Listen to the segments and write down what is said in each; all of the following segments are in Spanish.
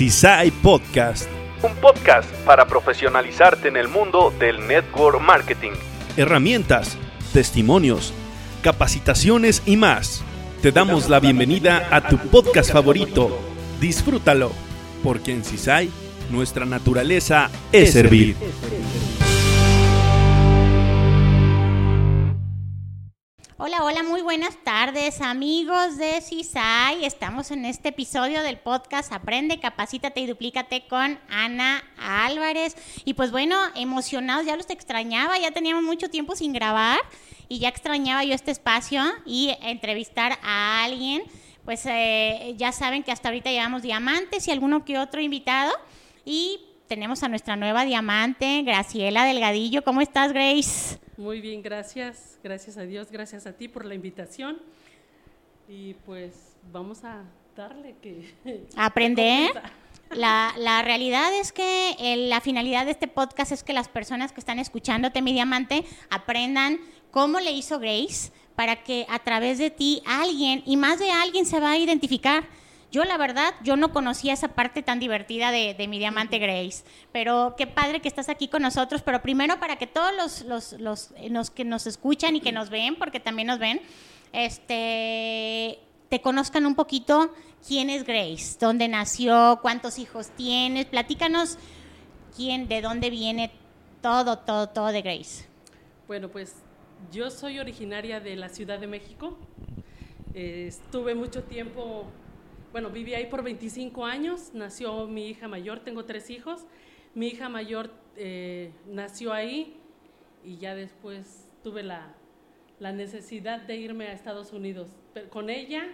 CISAI Podcast. Un podcast para profesionalizarte en el mundo del network marketing. Herramientas, testimonios, capacitaciones y más. Te damos la bienvenida a tu podcast favorito. Disfrútalo, porque en CISAI nuestra naturaleza es servir. Hola, hola, muy buenas tardes amigos de CISAI. Estamos en este episodio del podcast Aprende, Capacítate y Duplícate con Ana Álvarez. Y pues bueno, emocionados, ya los extrañaba, ya teníamos mucho tiempo sin grabar y ya extrañaba yo este espacio y entrevistar a alguien. Pues eh, ya saben que hasta ahorita llevamos diamantes y alguno que otro invitado. Y tenemos a nuestra nueva diamante, Graciela Delgadillo. ¿Cómo estás, Grace? Muy bien, gracias. Gracias a Dios, gracias a ti por la invitación. Y pues vamos a darle que... Aprender. La, la, realidad es que la finalidad de este podcast es que las personas que están escuchándote, mi diamante, aprendan cómo le hizo Grace para que a través de ti alguien, y más de alguien, se va a identificar yo la verdad, yo no conocía esa parte tan divertida de, mi diamante Grace, pero qué padre que estás aquí con nosotros, pero primero para que todos los, los, que nos escuchan y que nos ven, porque también nos ven, este, te conozcan un poquito quién es Grace, dónde nació, cuántos hijos tienes, platícanos quién, de dónde viene todo, todo, todo de Grace. Bueno, pues yo soy originaria de la Ciudad de México. Eh, estuve mucho tiempo bueno, viví ahí por 25 años, nació mi hija mayor, tengo tres hijos, mi hija mayor eh, nació ahí y ya después tuve la, necesidad de irme a Estados Unidos. con ella,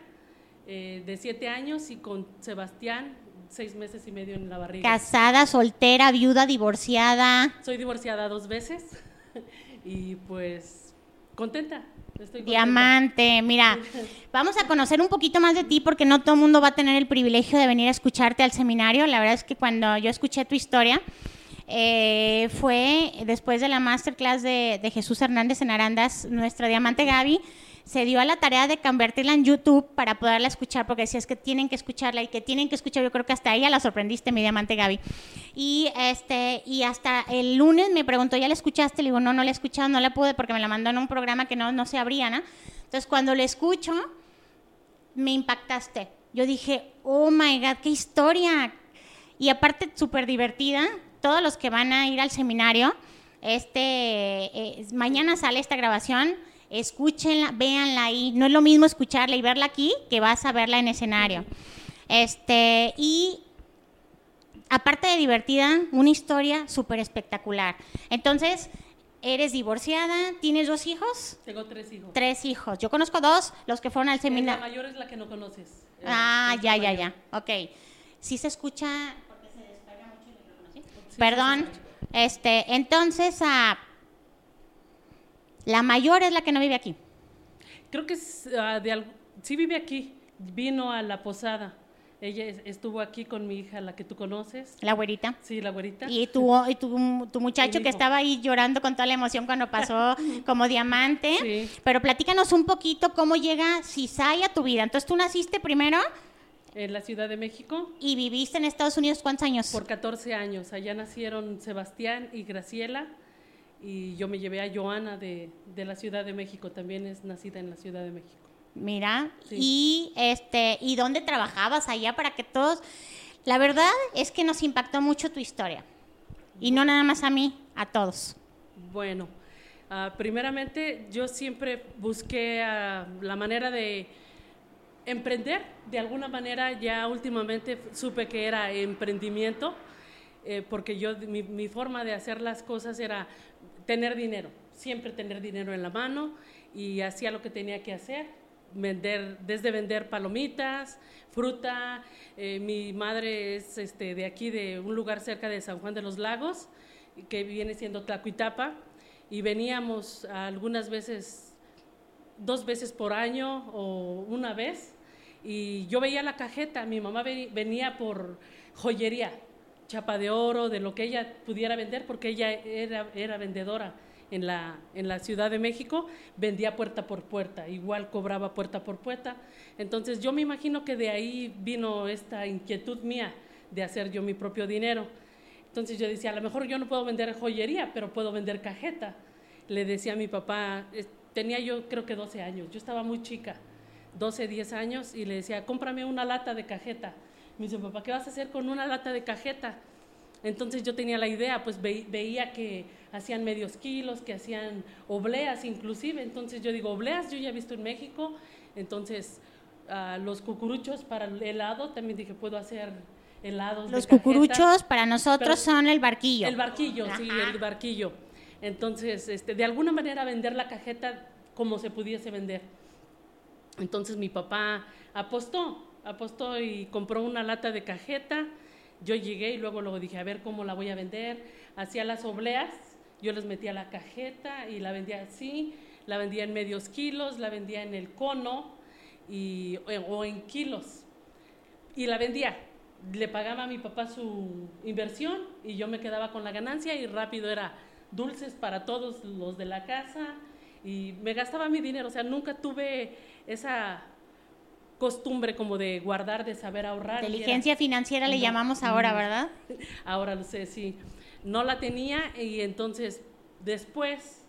eh, de siete años, y con Sebastián, seis meses y medio en la barriga. Casada, soltera, viuda, divorciada. Soy divorciada dos veces y pues contenta. Diamante, mira, vamos a conocer un poquito más de ti porque no todo el mundo va a tener el privilegio de venir a escucharte al seminario. La verdad es que cuando yo escuché tu historia, eh, fue después de la masterclass de, de Jesús Hernández en Arandas, nuestra diamante Gaby se dio a la tarea de convertirla en YouTube para poderla escuchar, porque decías que tienen que escucharla y que tienen que escuchar. Yo creo que hasta ella la sorprendiste, mi diamante Gaby. Y, este, y hasta el lunes me preguntó, ¿ya la escuchaste? Le digo, no, no la he escuchado, no la pude porque me la mandó en un programa que no, no se abría, ¿no? Entonces, cuando la escucho, me impactaste. Yo dije, oh my God, qué historia. Y aparte, súper divertida. Todos los que van a ir al seminario, este, eh, mañana sale esta grabación escúchenla, véanla ahí. No es lo mismo escucharla y verla aquí que vas a verla en escenario. Este, y aparte de divertida, una historia súper espectacular. Entonces, eres divorciada, ¿tienes dos hijos? Tengo tres hijos. Tres hijos. Yo conozco dos, los que fueron al seminario. La mayor es la que no conoces. Ah, ya, ya, ya. Ok. Sí se escucha, porque se descarga mucho Perdón. Este, entonces, a la mayor es la que no vive aquí. Creo que uh, de, sí vive aquí. Vino a la posada. Ella estuvo aquí con mi hija, la que tú conoces. La güerita. Sí, la güerita. Y tu, y tu, muchacho que estaba ahí llorando con toda la emoción cuando pasó como diamante. Sí. Pero platícanos un poquito cómo llega Cisay a tu vida. Entonces, tú naciste primero. En la Ciudad de México. ¿Y viviste en Estados Unidos cuántos años? Por 14 años. Allá nacieron Sebastián y Graciela y yo me llevé a Joana de, de, la Ciudad de México, también es nacida en la Ciudad de México. Mira, y este, ¿y dónde trabajabas allá para que todos? La verdad es que nos impactó mucho tu historia. Y no nada más a mí, a todos. Bueno, uh, primeramente yo siempre busqué uh, la manera de emprender. De alguna manera ya últimamente supe que era emprendimiento, eh, porque yo mi, forma de hacer las cosas era tener dinero, siempre tener dinero en la mano y hacía lo que tenía que hacer, vender, desde vender palomitas, fruta. Eh, mi madre es este, de aquí, de un lugar cerca de San Juan de los Lagos, que viene siendo Tlacuitapa, y veníamos algunas veces, dos veces por año o una vez, y yo veía la cajeta, mi mamá venía por joyería, chapa de oro, de lo que ella pudiera vender, porque ella era, era vendedora en la, en la Ciudad de México, vendía puerta por puerta, igual cobraba puerta por puerta. Entonces yo me imagino que de ahí vino esta inquietud mía de hacer yo mi propio dinero. Entonces yo decía, a lo mejor yo no puedo vender joyería, pero puedo vender cajeta. Le decía a mi papá, tenía yo creo que 12 años, yo estaba muy chica, 12, 10 años, y le decía, cómprame una lata de cajeta. Me dice, papá, ¿qué vas a hacer con una lata de cajeta? Entonces yo tenía la idea, pues veía que hacían medios kilos, que hacían obleas inclusive. Entonces yo digo, obleas yo ya he visto en México. Entonces uh, los cucuruchos para el helado, también dije, puedo hacer helados. Los cucuruchos para nosotros son el barquillo. El barquillo, sí, el barquillo. Entonces, este, de alguna manera vender la cajeta como se pudiese vender. Entonces mi papá apostó, apostó y compró una lata de cajeta. Yo llegué y luego luego dije, a ver cómo la voy a vender. Hacía las obleas, yo les metía la cajeta y la vendía así, la vendía en medios kilos, la vendía en el cono y, o en kilos. Y la vendía. Le pagaba a mi papá su inversión y yo me quedaba con la ganancia y rápido era dulces para todos los de la casa y me gastaba mi dinero. O sea, nunca tuve esa costumbre como de guardar, de saber ahorrar. Inteligencia financiera le llamamos ahora, ¿verdad? Ahora lo sé, sí. No la tenía y entonces después,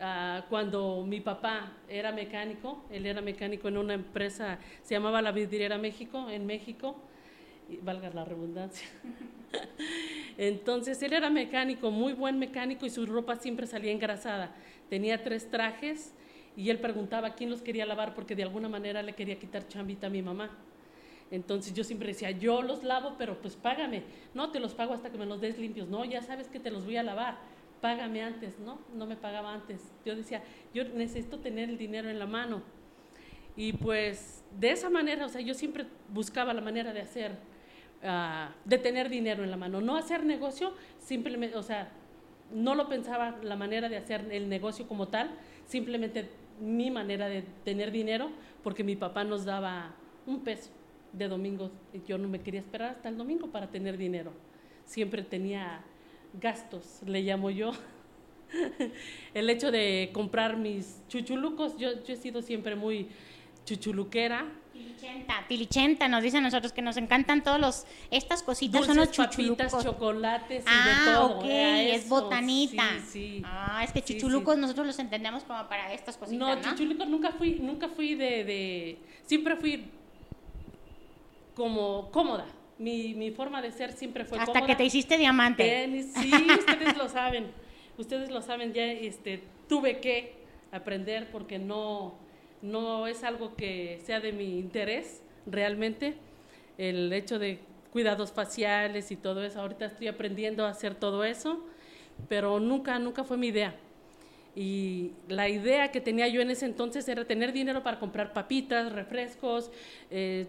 ah, cuando mi papá era mecánico, él era mecánico en una empresa, se llamaba La Vidriera México, en México, y valga la redundancia. entonces él era mecánico, muy buen mecánico y su ropa siempre salía engrasada. Tenía tres trajes y él preguntaba quién los quería lavar porque de alguna manera le quería quitar chambita a mi mamá. Entonces yo siempre decía, yo los lavo, pero pues págame. No, te los pago hasta que me los des limpios. No, ya sabes que te los voy a lavar. Págame antes, ¿no? No me pagaba antes. Yo decía, yo necesito tener el dinero en la mano. Y pues de esa manera, o sea, yo siempre buscaba la manera de hacer, uh, de tener dinero en la mano. No hacer negocio, simplemente, o sea, no lo pensaba la manera de hacer el negocio como tal, simplemente mi manera de tener dinero, porque mi papá nos daba un peso de domingo. Yo no me quería esperar hasta el domingo para tener dinero. Siempre tenía gastos, le llamo yo. el hecho de comprar mis chuchulucos, yo, yo he sido siempre muy chuchuluquera, Tilichenta, tilichenta, nos dicen nosotros que nos encantan todos los, estas cositas son los papitas, chocolates y ah, de todo. ok, es botanita. Ah, es que chuchulucos nosotros los entendemos como para estas cositas, No, ¿no? chuchulucos nunca fui, nunca fui de, de, siempre fui como cómoda. Mi, mi forma de ser siempre fue Hasta que te hiciste diamante. sí, ustedes lo saben. Ustedes lo saben, ya este, tuve que aprender porque no no es algo que sea de mi interés realmente, el hecho de cuidados faciales y todo eso. Ahorita estoy aprendiendo a hacer todo eso, pero nunca, nunca fue mi idea. Y la idea que tenía yo en ese entonces era tener dinero para comprar papitas, refrescos, eh,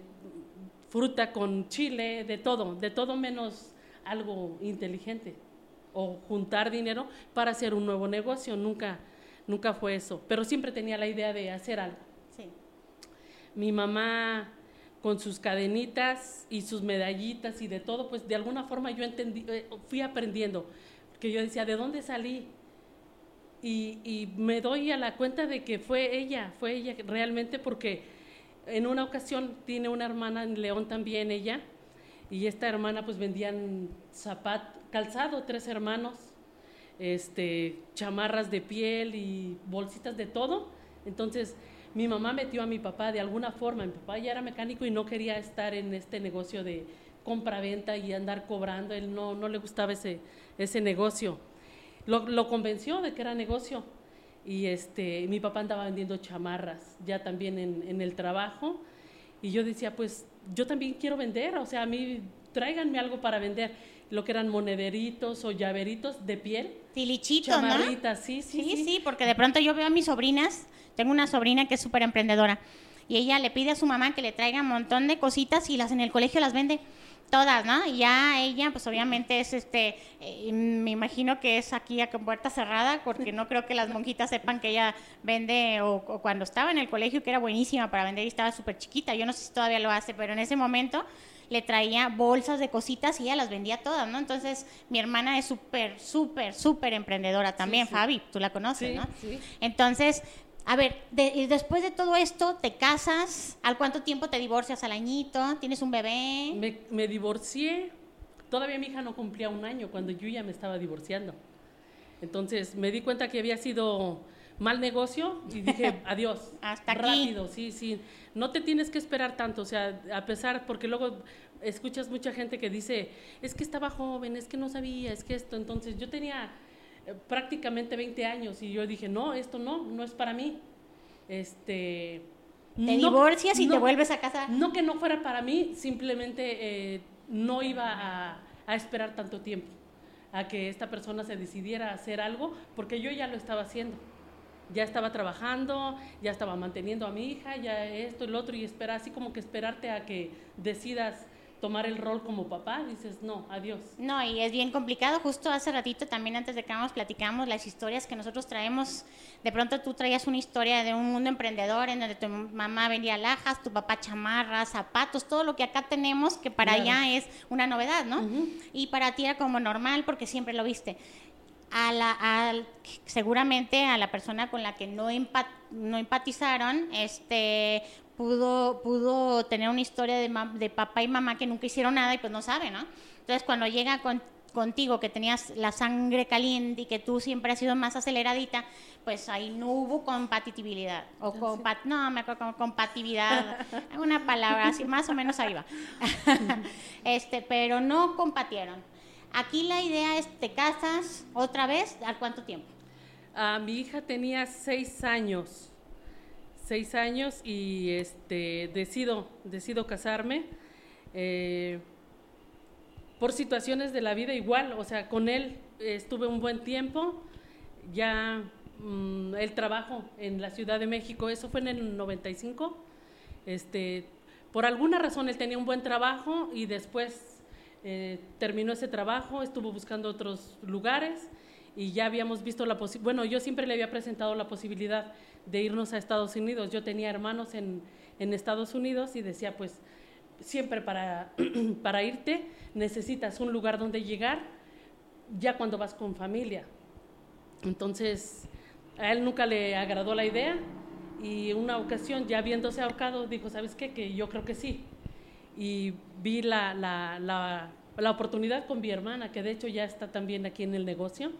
fruta con chile, de todo, de todo menos algo inteligente. O juntar dinero para hacer un nuevo negocio. Nunca, nunca fue eso, pero siempre tenía la idea de hacer algo. Sí. Mi mamá con sus cadenitas y sus medallitas y de todo, pues de alguna forma yo entendí, eh, fui aprendiendo, que yo decía, ¿de dónde salí? Y, y, me doy a la cuenta de que fue ella, fue ella realmente porque en una ocasión tiene una hermana en León también ella, y esta hermana pues vendían zapat, calzado, tres hermanos, este, chamarras de piel y bolsitas de todo. Entonces, mi mamá metió a mi papá de alguna forma. Mi papá ya era mecánico y no quería estar en este negocio de compra-venta y andar cobrando. Él no, no le gustaba ese, ese negocio. Lo, lo, convenció de que era negocio. Y este, mi papá andaba vendiendo chamarras ya también en, en el trabajo. Y yo decía, pues yo también quiero vender. O sea, a mí tráiganme algo para vender lo que eran monederitos o llaveritos de piel. Tilichitos, ¿no? Sí, sí, sí, sí, sí. porque de pronto yo veo a mis sobrinas, tengo una sobrina que es súper emprendedora, y ella le pide a su mamá que le traiga un montón de cositas y las en el colegio las vende todas, ¿no? Y ya ella, pues obviamente es este, eh, me imagino que es aquí a puerta cerrada, porque no creo que las monjitas sepan que ella vende, o, o cuando estaba en el colegio, que era buenísima para vender y estaba súper chiquita, yo no sé si todavía lo hace, pero en ese momento le traía bolsas de cositas y ella las vendía todas, ¿no? Entonces, mi hermana es súper, súper, súper emprendedora también, Fabi, tú la conoces, ¿no? Sí. Entonces, A ver, de- y después de todo esto, te casas, ¿al cuánto tiempo te divorcias? ¿Al añito? ¿Tienes un bebé? Me, me divorcié, todavía mi hija no cumplía un año cuando yo ya me estaba divorciando. Entonces me di cuenta que había sido mal negocio y dije, adiós. Hasta aquí. Rápido, sí, sí. No te tienes que esperar tanto, o sea, a pesar, porque luego escuchas mucha gente que dice, es que estaba joven, es que no sabía, es que esto. Entonces yo tenía eh, prácticamente 20 años y yo dije, no, esto no, no es para mí. Este... Te no- divorcias y te vuelves a casar. no que no fuera para mí, simplemente eh, no iba a, a esperar tanto tiempo a que esta persona se decidiera a hacer algo, porque yo ya lo estaba haciendo. Ya estaba trabajando, ya estaba manteniendo a mi hija, ya esto y lo otro, y espera, así como que esperarte a que decidas tomar el rol como papá, dices, no, adiós. No, y es bien complicado. Justo hace ratito también antes de que vamos platicamos las historias que nosotros traemos. De pronto tú traías una historia de un mundo emprendedor en donde tu mamá vendía lajas, tu papá chamarras, zapatos, todo lo que acá tenemos que para Claro. allá es una novedad, ¿no? Y para ti era como normal porque siempre lo viste. A la, al- seguramente a la persona con la que no, no empatizaron, este, pudo, pudo tener una historia de, ma- de papá y mamá que nunca hicieron nada y pues no sabe, ¿no? Entonces cuando llega con- contigo que tenías la sangre caliente y que tú siempre has sido más aceleradita, pues ahí no hubo compatibilidad. O compa- no, me acuerdo compatibilidad, una palabra así, más o menos ahí va. este, pero no compatieron. Aquí la idea es, te casas otra vez, ¿al cuánto tiempo? Ah, mi hija tenía seis años, seis años y este decido, decido casarme eh, por situaciones de la vida igual, o sea, con él estuve un buen tiempo, ya mm, el trabajo en la Ciudad de México, eso fue en el 95, este, por alguna razón él tenía un buen trabajo y después eh, terminó ese trabajo, estuvo buscando otros lugares y ya habíamos visto la posibilidad, bueno, yo siempre le había presentado la posibilidad de irnos a Estados Unidos. Yo tenía hermanos en, en Estados Unidos y decía, pues, siempre para, para irte necesitas un lugar donde llegar ya cuando vas con familia. Entonces, a él nunca le agradó la idea y una ocasión, ya viéndose ahorcado, dijo, ¿sabes qué? Que yo creo que sí. Y vi la, la, la, la oportunidad con mi hermana, que de hecho ya está también aquí en el negocio,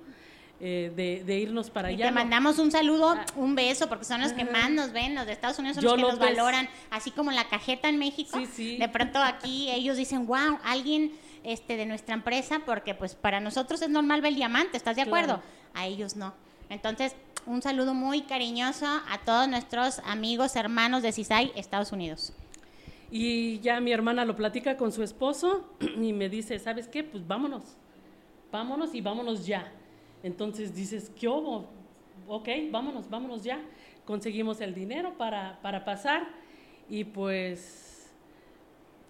eh, de, de irnos para Y allá. te mandamos un saludo, Ah. un beso, porque son los que más nos ven, los de Estados Unidos son Yo los que nos López. valoran, así como la cajeta en México. Sí, sí. De pronto aquí ellos dicen, wow, alguien este, de nuestra empresa, porque pues para nosotros es normal ver el diamante, ¿estás de acuerdo? Claro. A ellos no. Entonces, un saludo muy cariñoso a todos nuestros amigos, hermanos de CISAI, Estados Unidos. Y ya mi hermana lo platica con su esposo y me dice, ¿sabes qué? Pues vámonos, vámonos y vámonos ya. Entonces dices, ¿qué hubo? Ok, vámonos, vámonos ya. Conseguimos el dinero para, para pasar y pues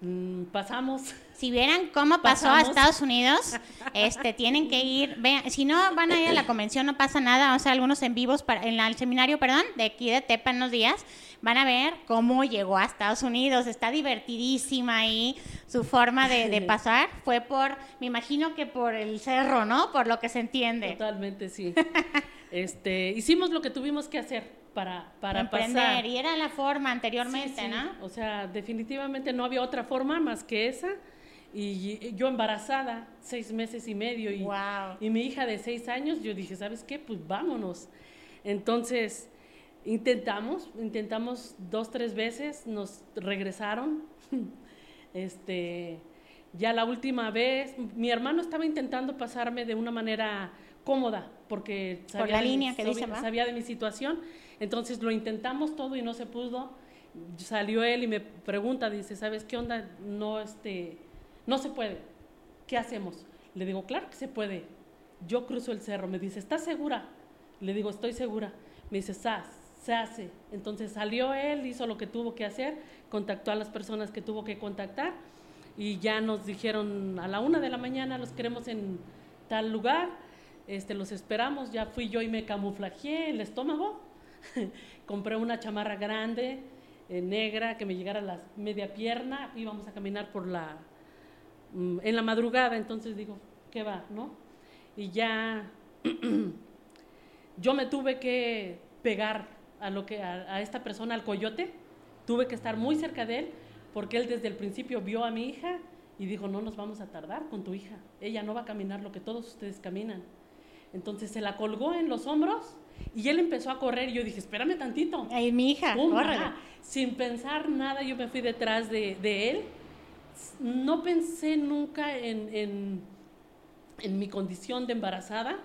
mm, pasamos. Si vieran cómo pasó a. Estados Unidos, este, tienen que ir, vean, si no van a ir a la convención no pasa nada, vamos a hacer algunos en vivos para, en la- el seminario, perdón, de aquí de Tepa en unos días, van a ver cómo llegó a Estados Unidos, está divertidísima ahí, su forma de, de pasar fue por, me imagino que por el cerro, ¿no? Por lo que se entiende. Totalmente, sí. Este, hicimos lo que tuvimos que hacer para, para Emprender, pasar. y era la forma anteriormente, Sí, sí. ¿no? O sea, definitivamente no había otra forma más que esa. Y yo embarazada, seis meses y medio, y, Guau. y mi hija de seis años, yo dije, ¿sabes qué? Pues vámonos. Entonces, intentamos, intentamos dos, tres veces, nos regresaron. este, ya la última vez, mi hermano estaba intentando pasarme de una manera cómoda, porque Por la de línea que sabía- sabía de mi situación. Entonces lo intentamos todo y no se pudo. Salió él y me pregunta, dice, ¿sabes qué onda? No, este, no se puede. ¿Qué hacemos? Le digo, claro que se puede. Yo cruzo el cerro. Me dice, ¿estás segura? Le digo, estoy segura. Me dice, "Sas, se hace. Entonces salió él, hizo lo que tuvo que hacer, contactó a las personas que tuvo que contactar y ya nos dijeron a la una de la mañana los queremos en tal lugar, este, los esperamos. Ya fui yo y me camuflajeé el estómago. Compré una chamarra grande, eh, negra, que me llegara a la media pierna. Íbamos a caminar por la, mm, en la madrugada, entonces digo, ¿qué va? ¿No? Y ya yo me tuve que pegar a lo que a, a esta persona, al coyote, tuve que estar muy cerca de él porque él desde el principio vio a mi hija y dijo, no nos vamos a tardar con tu hija, ella no va a caminar lo que todos ustedes caminan. Entonces se la colgó en los hombros y él empezó a correr y yo dije, espérame tantito. Ay, mi hija, Pum. Sin pensar nada, yo me fui detrás de, de él. No pensé nunca en, en, en mi condición de embarazada,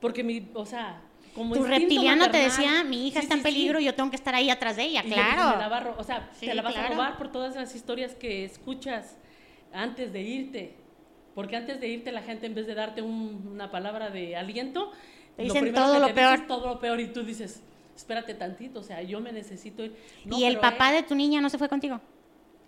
porque mi, o sea, como Tu reptiliano te decía, mi hija Sí, está en sí, sí. peligro, yo tengo que estar ahí atrás de ella, Y claro. "Me la va a ro- o sea, te la vas claro. a robar por todas las historias que escuchas antes de irte. Porque antes de irte la gente en vez de darte un- una palabra de aliento, Te lo dicen primero todo que lo te peor. es todo lo peor y tú dices, espérate tantito, o sea, yo me necesito ir. No, y el papá él- de tu niña no se fue contigo.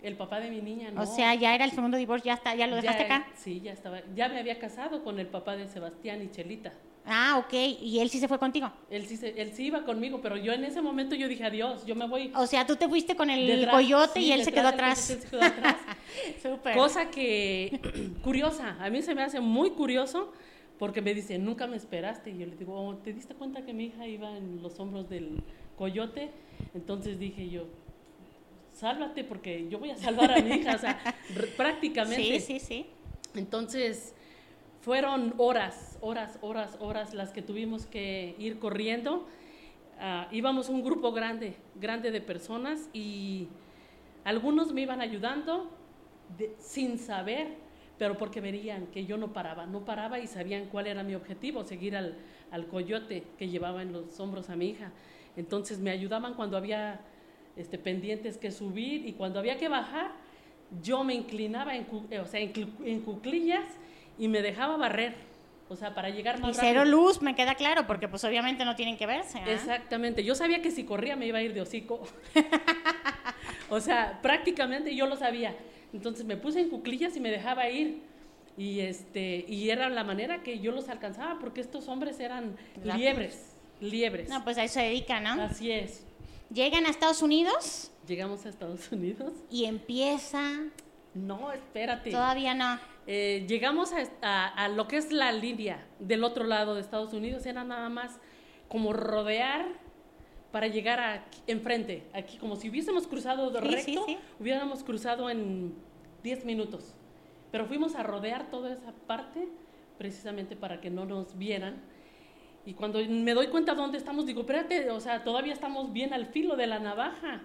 el papá de mi niña no. O sea, ya era el segundo divorcio, ya está, ya lo dejaste Ya- acá. Sí, ya estaba. Ya me había casado con el papá de Sebastián y Chelita. Ah, ok. Y él sí se fue contigo. Él sí, se- él sí iba conmigo, pero yo en ese momento yo dije adiós, yo me voy. O sea, tú te fuiste con el detrás". coyote Sí, y él se quedó atrás. él se quedó atrás. Súper. Cosa que, curiosa, a mí se me hace muy curioso porque me dice, nunca me esperaste. Y yo le digo, "Oh, ¿te diste cuenta que mi hija iba en los hombros del coyote? Entonces dije yo, sálvate porque yo voy a salvar a mi hija, o sea, prácticamente. Sí, sí, sí. Entonces, fueron horas, horas, horas, horas las que tuvimos que ir corriendo. Ah, íbamos un grupo grande, grande de personas y algunos me iban ayudando sin saber, pero porque verían que yo no paraba, no paraba y sabían cuál era mi objetivo, seguir al, al coyote que llevaba en los hombros a mi hija. Entonces me ayudaban cuando había este, pendientes que subir y cuando había que bajar, yo me inclinaba en, eh, o sea, en, en cuclillas y me dejaba barrer, o sea, para llegar Y más cero rápido. luz, me queda claro, porque pues obviamente no tienen que verse. ¿ah? Exactamente. Yo sabía que si corría me iba a ir de hocico. o sea, prácticamente yo lo sabía. Entonces me puse en cuclillas y me dejaba ir. Y este y era la manera que yo los alcanzaba porque estos hombres eran Rápidos. liebres, liebres. No, pues a eso se dedican, ¿no? Así es. Llegan a Estados Unidos Llegamos a Estados Unidos. y empieza. No, espérate. Todavía no. Eh, llegamos a, a- a lo que es la línea del otro lado de Estados Unidos, era nada más como rodear para llegar a, enfrente, aquí, como si hubiésemos cruzado de Sí, recto, sí, sí. hubiéramos cruzado en 10 minutos. Pero fuimos a rodear toda esa parte precisamente para que no nos vieran. Y cuando me doy cuenta dónde estamos, digo, espérate, o sea, todavía estamos bien al filo de la navaja.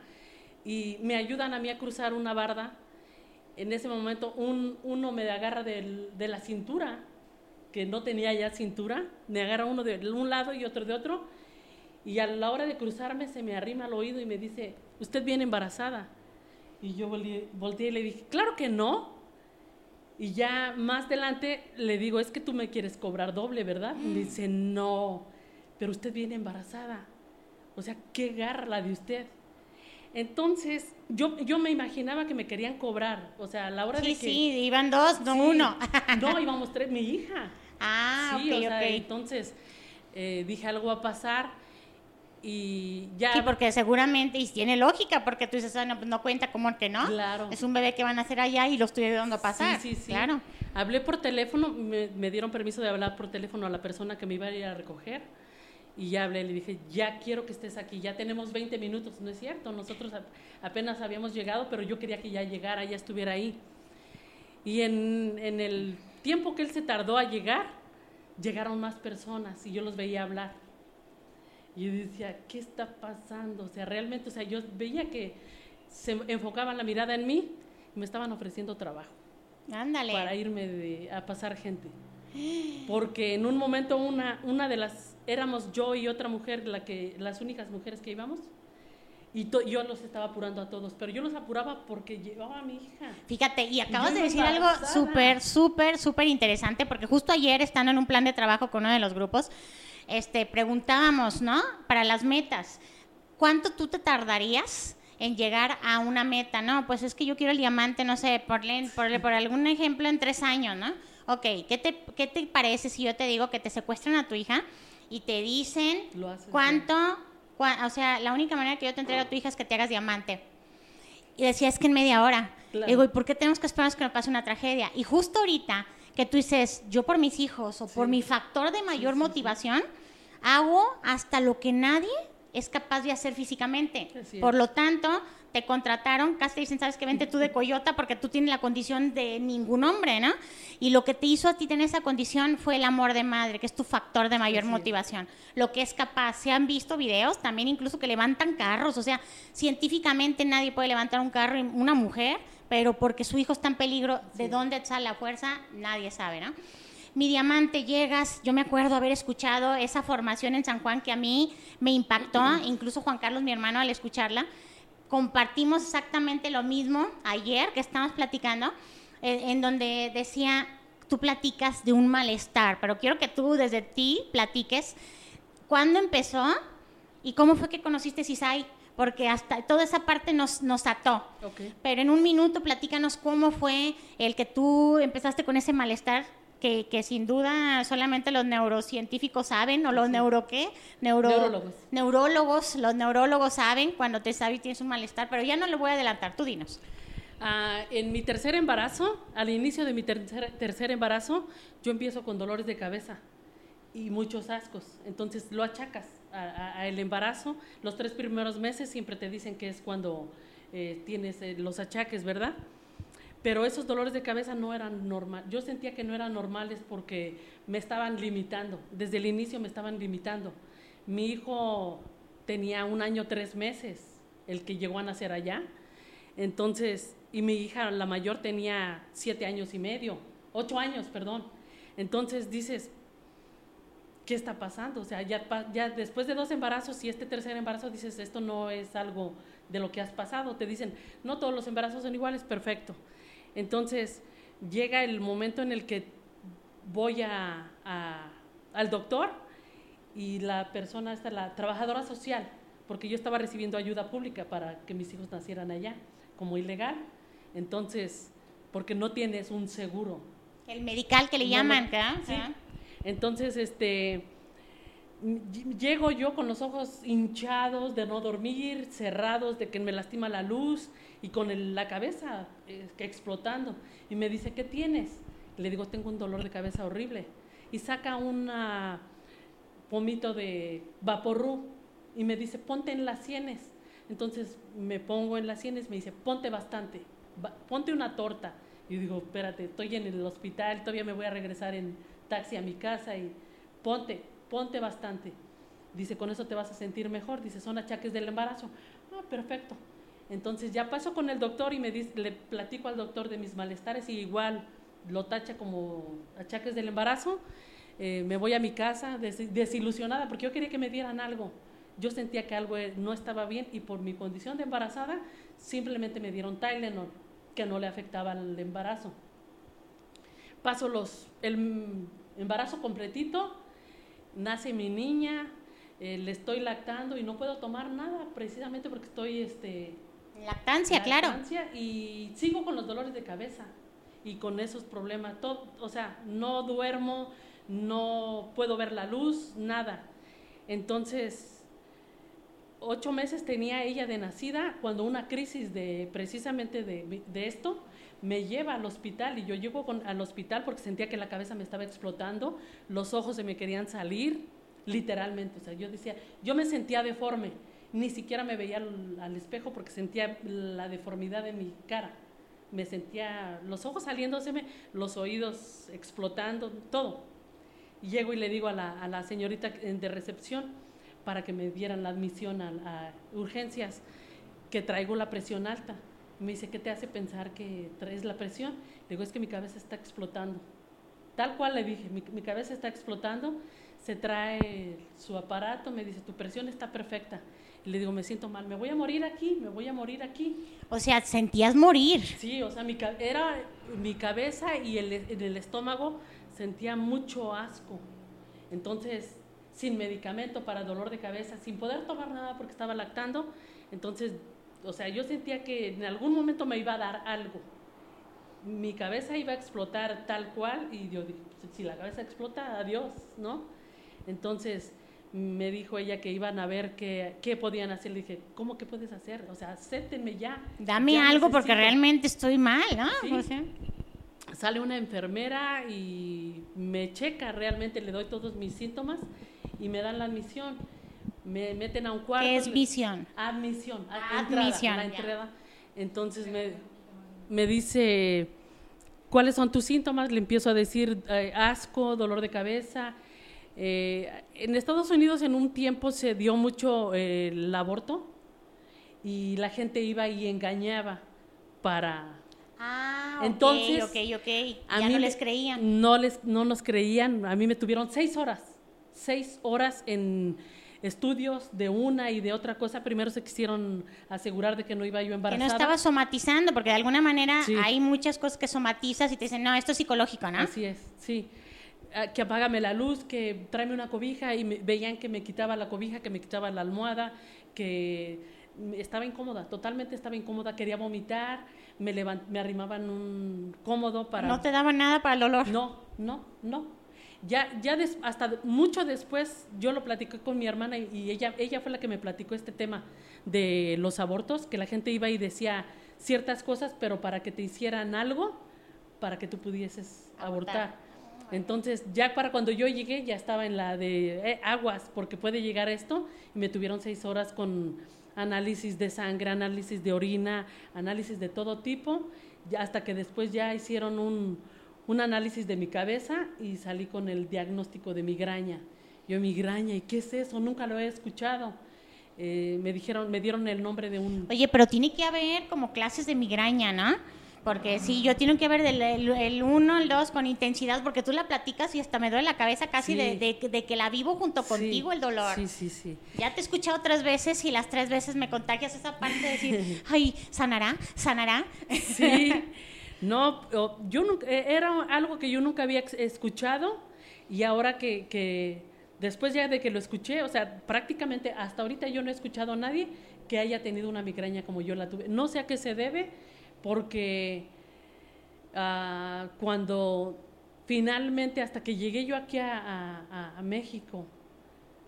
Y me ayudan a mí a cruzar una barda en ese momento un, uno me agarra del- de la cintura, que no tenía ya cintura, me agarra uno de un lado y otro de otro, y a la hora de cruzarme se me arrima al oído y me dice, ¿usted viene embarazada? Y yo volteé, y le dije, claro que no. Y ya más adelante le digo, es que tú me quieres cobrar doble, ¿verdad? Me dice, no, pero usted viene embarazada. O sea, qué garra la de usted. Entonces, yo, yo me imaginaba que me querían cobrar. O sea, a la hora Sí, de que. sí, iban dos, no Sí. uno. No, íbamos tres, mi hija. ah, sí, o sea, entonces eh, dije algo va a pasar y ya. Sí, porque seguramente, y tiene lógica, porque tú dices, ah, no, pues no cuenta como que no. Claro. Es un bebé que van a hacer allá y lo estoy ayudando a pasar. Sí, sí, sí. Claro. Hablé por teléfono, me, me dieron permiso de hablar por teléfono a la persona que me iba a ir a recoger. Y ya hablé, le dije, ya quiero que estés aquí, ya tenemos 20 minutos, no es cierto, nosotros ap- apenas habíamos llegado, pero yo quería que ya llegara, ya estuviera ahí. Y en, en el tiempo que él se tardó a llegar, llegaron más personas y yo los veía hablar. Y yo decía, ¿qué está pasando? O sea, realmente, o sea, yo veía que se enfocaban la mirada en mí y me estaban ofreciendo trabajo Ándale. para irme de- a pasar gente. Porque en un momento una, una de las, éramos yo y otra mujer, la que, las únicas mujeres que íbamos, y to- yo los estaba apurando a todos, pero yo los apuraba porque llevaba a mi hija. Fíjate, y acabas yo de decir algo súper, súper, súper interesante, porque justo ayer, estando en un plan de trabajo con uno de los grupos, este, preguntábamos, ¿no? Para las metas, ¿cuánto tú te tardarías en llegar a una meta? No, pues es que yo quiero el diamante, no sé, por, por, por algún ejemplo, en tres años, ¿no? Ok, ¿qué te, ¿qué te parece si yo te digo que te secuestran a tu hija y te dicen cuánto, cua- o sea, la única manera que yo te entrego a tu hija es que te hagas diamante? Y decía, es que en media hora. Claro. Digo, ¿y por qué tenemos que esperar que nos pase una tragedia? Y justo ahorita que tú dices, yo por mis hijos o por mi factor de mayor motivación, hago hasta lo que nadie es capaz de hacer físicamente. Por lo tanto, te contrataron, casi te dicen, sabes que vente tú de coyota porque tú tienes la condición de ningún hombre, ¿no? Y lo que te hizo a ti tener esa condición fue el amor de madre, que es tu factor de mayor Así es. motivación. Lo que es capaz, se han visto videos también incluso que levantan carros, o sea, científicamente nadie puede levantar un carro, una mujer, pero porque su hijo está en peligro, ¿de dónde sale la fuerza? Nadie sabe, ¿no? Mi diamante, llegas, yo me acuerdo haber escuchado esa formación en San Juan que a mí me impactó, incluso Juan Carlos, mi hermano, al escucharla. Compartimos exactamente lo mismo ayer que estábamos platicando, eh, en donde decía, tú platicas de un malestar, pero quiero que tú desde ti platiques cuándo empezó y cómo fue que conociste Cisay, porque hasta toda esa parte nos, nos ató. Ok. Pero en un minuto platícanos cómo fue el que tú empezaste con ese malestar que, que sin duda solamente los neurocientíficos saben, o los neuro qué, Neuro- Neurólogos. neurólogos, los neurólogos saben cuando te sabes y tienes un malestar, pero ya no le voy a adelantar, tú dinos. Ah, en mi tercer embarazo, al inicio de mi tercer, tercer embarazo, yo empiezo con dolores de cabeza y muchos ascos. Entonces lo achacas al embarazo. Los tres primeros meses siempre te dicen que es cuando eh, tienes eh, los achaques, ¿verdad? Pero esos dolores de cabeza no eran normales. Yo sentía que no eran normales porque me estaban limitando. Desde el inicio me estaban limitando. Mi hijo tenía un año, tres meses, el que llegó a nacer allá. Entonces, y mi hija, la mayor, tenía siete años y medio, ocho años, perdón. Entonces dices, ¿qué está pasando? O sea, ya, ya después de dos embarazos y este tercer embarazo dices, esto no es algo de lo que has pasado. Te dicen, no todos los embarazos son iguales, perfecto. Entonces, llega el momento en el que voy a, a- al doctor y la persona, esta, la trabajadora social, porque yo estaba recibiendo ayuda pública para que mis hijos nacieran allá, como ilegal. Entonces, porque no tienes un seguro. El medical que le No, llaman. ¿verdad? Sí. Entonces, este, llego yo con los ojos hinchados de no dormir, cerrados, de que me lastima la luz y con el- la cabeza eh, explotando. Y me dice, ¿qué tienes? Le digo, tengo un dolor de cabeza horrible. Y saca una pomito de vaporru y me dice, ponte en las sienes. Entonces me pongo en las sienes, me dice, ponte bastante, ponte una torta. Y digo, espérate, estoy en el hospital, todavía me voy a regresar en taxi a mi casa y ponte, ponte bastante. Dice, con eso te vas a sentir mejor. Dice, son achaques del embarazo. Ah, perfecto. Entonces ya paso con el doctor y me le platico al doctor de mis malestares y igual lo tacha como achaques del embarazo. Eh, me voy a mi casa des- desilusionada porque yo quería que me dieran algo. Yo sentía que algo no estaba bien y por mi condición de embarazada simplemente me dieron Tylenol que no le afectaba al embarazo. Paso los, el embarazo completito, nace mi niña, eh, le estoy lactando y no puedo tomar nada precisamente porque estoy este, Lactancia, claro. y sigo con los dolores de cabeza y con esos problemas. Todo, o sea, no duermo, no puedo ver la luz, nada. Entonces, ocho meses tenía ella de nacida cuando una crisis de precisamente de, de esto me lleva al hospital y yo llego con- al hospital porque sentía que la cabeza me estaba explotando, los ojos se me querían salir, literalmente. O sea, yo decía, yo me sentía deforme, ni siquiera me veía al, espejo porque sentía la deformidad de mi cara. Me sentía los ojos saliéndoseme, los oídos explotando, todo. Llego y le digo a la, señorita de recepción para que me dieran la admisión a urgencias que traigo la presión alta. Me dice, ¿qué te hace pensar que traes la presión? Le digo, es que mi cabeza está explotando. Tal cual le dije, mi, mi cabeza está explotando, se trae su aparato, me dice, tu presión está perfecta. Y le digo, me siento mal, me voy a morir aquí, me voy a morir aquí. O sea, sentías morir. Sí, o sea, mi, era mi cabeza y el, en el estómago sentía mucho asco. Entonces, sin medicamento para dolor de cabeza, sin poder tomar nada porque estaba lactando, entonces, o sea, yo sentía que en algún momento me iba a dar algo. Mi cabeza iba a explotar tal cual y yo dije, "Pues, si la cabeza explota, adiós, ¿no? Entonces, me dijo ella que iban a ver qué, qué podían hacer. Le dije, ¿cómo que puedes hacer? O sea, acéptenme ya. Dame Ya algo porque necesito". realmente estoy mal, ¿no? Sí. O sea, sale una enfermera y me checa realmente, le doy todos mis síntomas y me dan la admisión. Me meten a un cuarto. ¿Qué es visión? Admisión. Admisión, la entrada. Entonces me, me dice, ¿cuáles son tus síntomas? Le empiezo a decir eh, asco, dolor de cabeza. Eh, en Estados Unidos en un tiempo se dio mucho eh, el aborto y la gente iba y engañaba para... Ah, ok, Entonces, ok, ok. A Ya mí no les creían. No, les, no nos creían. A mí me tuvieron seis horas. Seis horas en estudios de una y de otra cosa. Primero se quisieron asegurar de que no iba yo Que embarazada. no estaba somatizando, porque de alguna manera Sí. hay muchas cosas que somatizas y te dicen, no, esto es psicológico, ¿no? Así es, sí. Ah, Que apágame la luz, que tráeme una cobija y me- veían que me quitaba la cobija, que me quitaba la almohada, que estaba incómoda, totalmente estaba incómoda, quería vomitar, me, levan- me arrimaban un cómodo para... No te daba nada para el dolor. No, no, no. Ya, ya des- hasta mucho después yo lo platiqué con mi hermana y, y ella, ella fue la que me platicó este tema de los abortos, que la gente iba y decía ciertas cosas, pero para que te hicieran algo, para que tú pudieses Abortar. abortar. Entonces, ya para cuando yo llegué, ya estaba en la de eh, aguas, porque puede llegar esto, y me tuvieron seis horas con análisis de sangre, análisis de orina, análisis de todo tipo, ya hasta que después ya hicieron un, un análisis de mi cabeza y salí con el diagnóstico de migraña. Yo, migraña, ¿y qué es eso? Nunca lo he escuchado. Eh, me dijeron, me dieron el nombre de un... Oye, pero tiene que haber como clases de migraña, ¿no? Porque sí, yo tiene que haber del el, el uno, el dos con intensidad, porque tú la platicas y hasta me duele la cabeza casi Sí. de, de- de que la vivo junto Sí, contigo el dolor. Sí, sí, sí. Ya te he escuchado tres veces y las tres veces me contagias esa parte de decir, ay, sanará, sanará. Sí, no, yo nunca, eh, era algo que yo nunca había escuchado y ahora que, después ya de que lo escuché, o sea, prácticamente hasta ahorita yo no he escuchado a nadie que haya tenido una migraña como yo la tuve. No sé a qué se debe, porque ah, cuando finalmente, hasta que llegué yo aquí a- a México,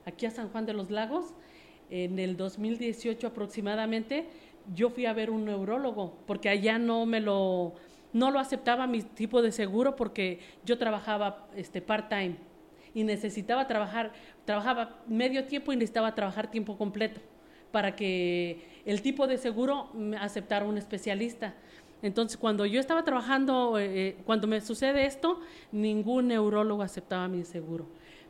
aquí a San Juan de los Lagos, en el 2018 aproximadamente, yo fui a ver un neurólogo, porque allá no me lo, no lo aceptaba mi tipo de seguro, porque yo trabajaba este, part-time y necesitaba trabajar, trabajaba medio tiempo y necesitaba trabajar tiempo completo para que el tipo de seguro me aceptara un especialista. Entonces, cuando yo estaba trabajando, eh, eh, cuando me sucede esto, ningún neurólogo aceptaba mi seguro.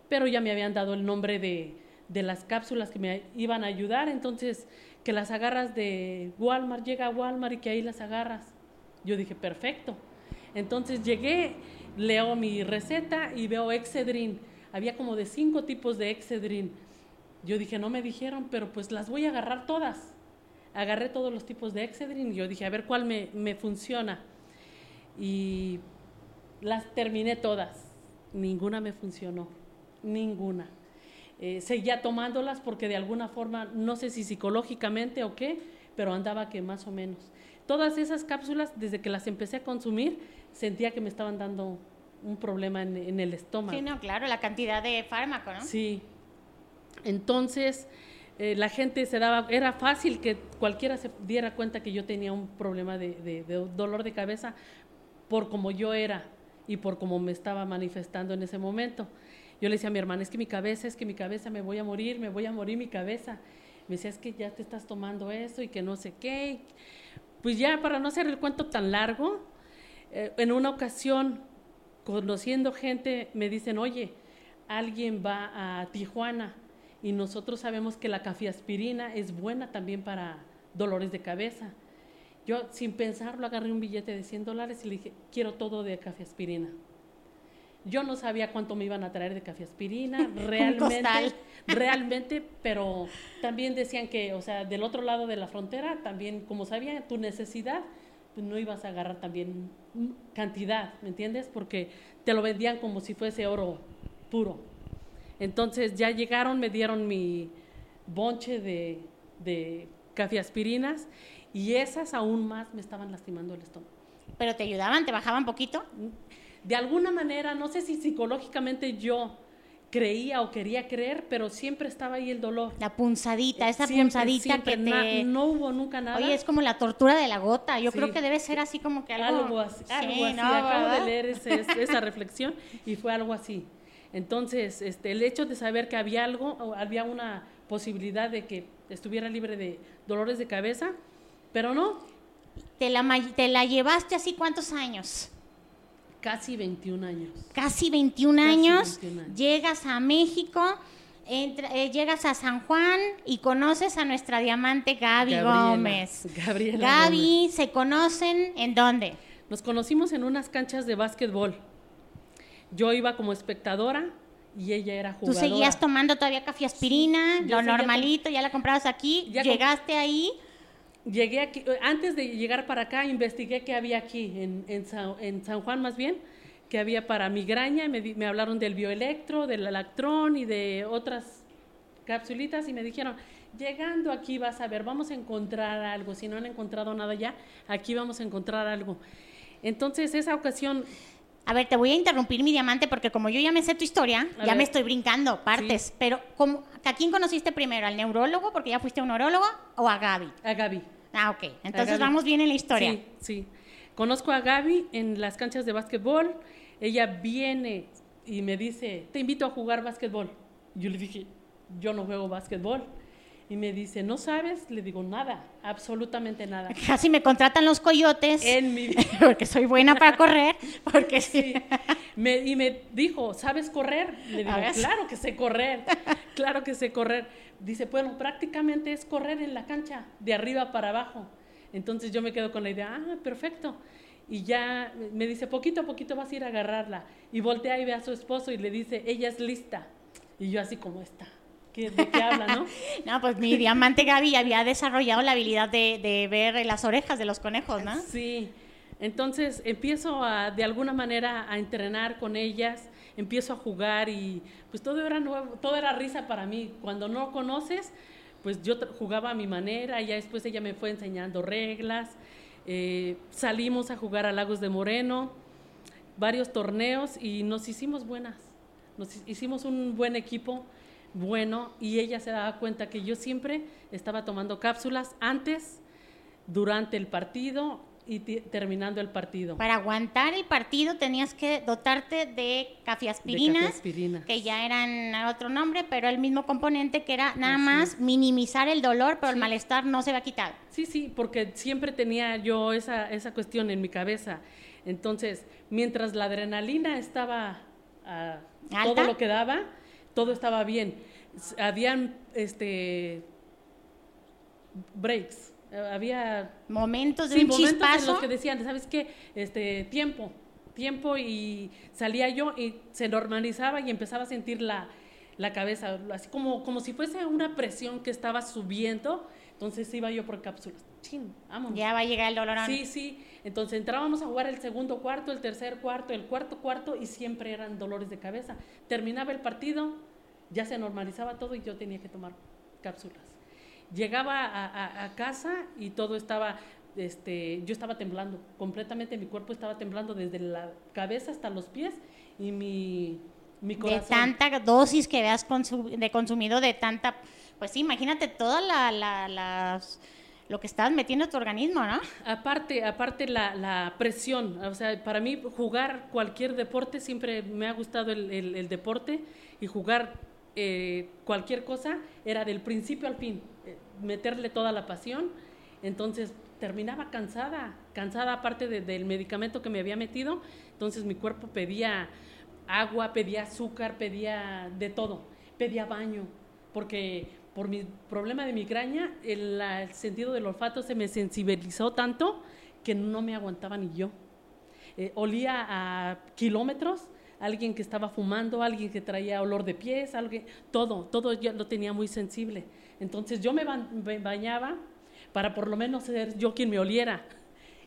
Pero ya me habían dado el nombre de, de las cápsulas que me iban a ayudar, entonces que las agarras de Walmart, llega a Walmart y que ahí las agarras. Yo dije, perfecto. Entonces llegué, leo mi receta y veo Excedrin. Había como de cinco tipos de Excedrin. Yo dije, no me dijeron, pero pues las voy a agarrar todas. Agarré todos los tipos de Excedrin y yo dije, a ver cuál me, me funciona. Y las terminé todas. Ninguna me funcionó. Ninguna. Eh, seguía tomándolas porque de alguna forma, no sé si psicológicamente o qué, pero andaba que más o menos. Todas esas cápsulas, desde que las empecé a consumir, sentía que me estaban dando un problema en, en el estómago. Sí, no, claro, la cantidad de fármaco, ¿no? Sí. Entonces, eh, la gente se daba, era fácil que cualquiera se diera cuenta que yo tenía un problema de, de- de dolor de cabeza por como yo era y por cómo me estaba manifestando en ese momento. Yo le decía a mi hermana, es que mi cabeza, es que mi cabeza, me voy a morir, me voy a morir mi cabeza. Me decía, es que ya te estás tomando eso y que no sé qué. Pues ya, para no hacer el cuento tan largo, eh, en una ocasión, conociendo gente, me dicen, oye, alguien va a Tijuana y nosotros sabemos que la cafiaspirina es buena también para dolores de cabeza. Yo, sin pensarlo, agarré un billete de 100 dólares y le dije, quiero todo de cafiaspirina. Yo no sabía cuánto me iban a traer de cafiaspirina, realmente, costal. realmente, pero también decían que, o sea, del otro lado de la frontera, también, como sabían tu necesidad, pues no ibas a agarrar también mm, cantidad, ¿me entiendes? Porque te lo vendían como si fuese oro puro. Entonces ya llegaron, me dieron mi bonche de, de cafiaspirinas y esas aún más me estaban lastimando el estómago. Pero te ayudaban, te bajaban poquito. De alguna manera, no sé si psicológicamente yo creía o quería creer, pero siempre estaba ahí el dolor. La punzadita, esa Siempre, punzadita siempre, que te... no hubo nunca nada. Oye, es como la tortura de la gota. Yo Sí. creo que debe ser así como que algo... algo así, Sí, algo así. ¿no? Acabo ¿verdad? de leer ese- es- esa reflexión y fue algo así. Entonces, este, el hecho de saber que había algo, había una posibilidad de que estuviera libre de dolores de cabeza, pero no, ¿Te la, te la llevaste así cuántos años? Casi 21 años. Casi 21 Casi años. 21 años. Llegas a México, entra- eh, llegas a San Juan y conoces a nuestra diamante Gaby Gabriela, Gómez. Gabriela Gaby, ¿se conocen en dónde? Nos conocimos en unas canchas de básquetbol. Yo iba como espectadora y ella era Tú jugadora. seguías tomando todavía café aspirina, Sí, lo normalito, ya la comprabas aquí, Ya llegaste ahí. Llegué aquí, antes de llegar para acá, investigué qué había aquí, en, en, San, Juan más bien, que había para migraña, me, me hablaron del bioelectro, del alactrón y de otras capsulitas y me dijeron, llegando aquí vas a ver, vamos a encontrar algo, si no han encontrado nada ya, aquí vamos a encontrar algo. Entonces, esa ocasión, A ver, te voy a interrumpir, mi diamante, porque como yo ya me sé tu historia, A ya ver. me estoy brincando partes. Sí. Pero, ¿cómo- ¿a quién conociste primero? ¿Al neurólogo, porque ya fuiste a un neurólogo, o a Gaby? a Gaby. Ah, ok. Entonces vamos bien en la historia. Sí, sí. Conozco a Gaby en las canchas de básquetbol. Ella viene y me dice, te invito a jugar básquetbol. Yo le dije, yo no juego básquetbol. Y me dice, ¿no sabes? Le digo, nada, absolutamente nada. Casi me contratan los coyotes, En mi porque soy buena para correr, porque sí. Sí. Me- y me dijo, ¿sabes correr? Le digo, claro que sé correr, claro que sé correr. Dice, bueno, prácticamente es correr en la cancha, de arriba para abajo. Entonces yo me quedo con la idea, ah, perfecto. Y ya me dice, poquito a poquito vas a ir a agarrarla. Y voltea y ve a su esposo y le dice, ella es lista. Y yo así como está. ¿Qué, ¿De qué habla, no? No, pues mi diamante Gaby había desarrollado la habilidad de, de ver las orejas de los conejos, ¿no? Sí, entonces empiezo a, de alguna manera a entrenar con ellas, empiezo a jugar y pues todo era nuevo, todo era risa para mí. Cuando no conoces, pues yo jugaba a mi manera, ya después ella me fue enseñando reglas, eh, salimos a jugar a Lagos de Moreno, varios torneos y nos hicimos buenas, nos hi- hicimos un buen equipo, bueno, y ella se daba cuenta que yo siempre estaba tomando cápsulas antes, durante el partido y terminando el partido. Para aguantar el partido tenías que dotarte de cafiaspirinas, De cafeaspirinas. que ya eran otro nombre, pero el mismo componente que era nada Así más minimizar el dolor, pero el malestar no se va a quitar. Sí, sí, porque siempre tenía yo esa, esa cuestión en mi cabeza. Entonces, mientras la adrenalina estaba a ¿Alta? todo lo que daba, todo estaba bien. Habían este breaks, eh, había Momentos de sí, un momentos en chispazo. los que decían, ¿sabes qué? Este tiempo, tiempo y salía yo y se normalizaba y empezaba a sentir la, la cabeza, así como, como si fuese una presión que estaba subiendo, entonces iba yo por cápsulas. Chin, vámonos. Ya va a llegar el dolor. Sí, sí. Entonces entrábamos a jugar el segundo cuarto, el tercer cuarto, el cuarto cuarto y siempre eran dolores de cabeza. Terminaba el partido, ya se normalizaba todo y yo tenía que tomar cápsulas. Llegaba a, a- a casa y todo estaba, este, yo estaba temblando, completamente mi cuerpo estaba temblando desde la cabeza hasta los pies y mi, mi de corazón. tanta dosis que consu- de consumido, de tanta... Pues sí, imagínate toda la, la- las- lo que estabas metiendo en tu organismo, ¿no? Aparte, aparte la, presión, o sea, para mí jugar cualquier deporte, siempre me ha gustado el, deporte y jugar eh, cualquier cosa era del principio al fin, eh, meterle toda la pasión, entonces terminaba cansada, cansada aparte de- del medicamento que me había metido, entonces mi cuerpo pedía agua, pedía azúcar, pedía de todo, pedía baño, porque por mi problema de migraña, el, sentido del olfato se me sensibilizó tanto que no me aguantaba ni yo. Eh, olía a kilómetros, alguien que estaba fumando, alguien que traía olor de pies, alguien, todo, todo lo tenía muy sensible. Entonces yo me, me bañaba para por lo menos ser yo quien me oliera.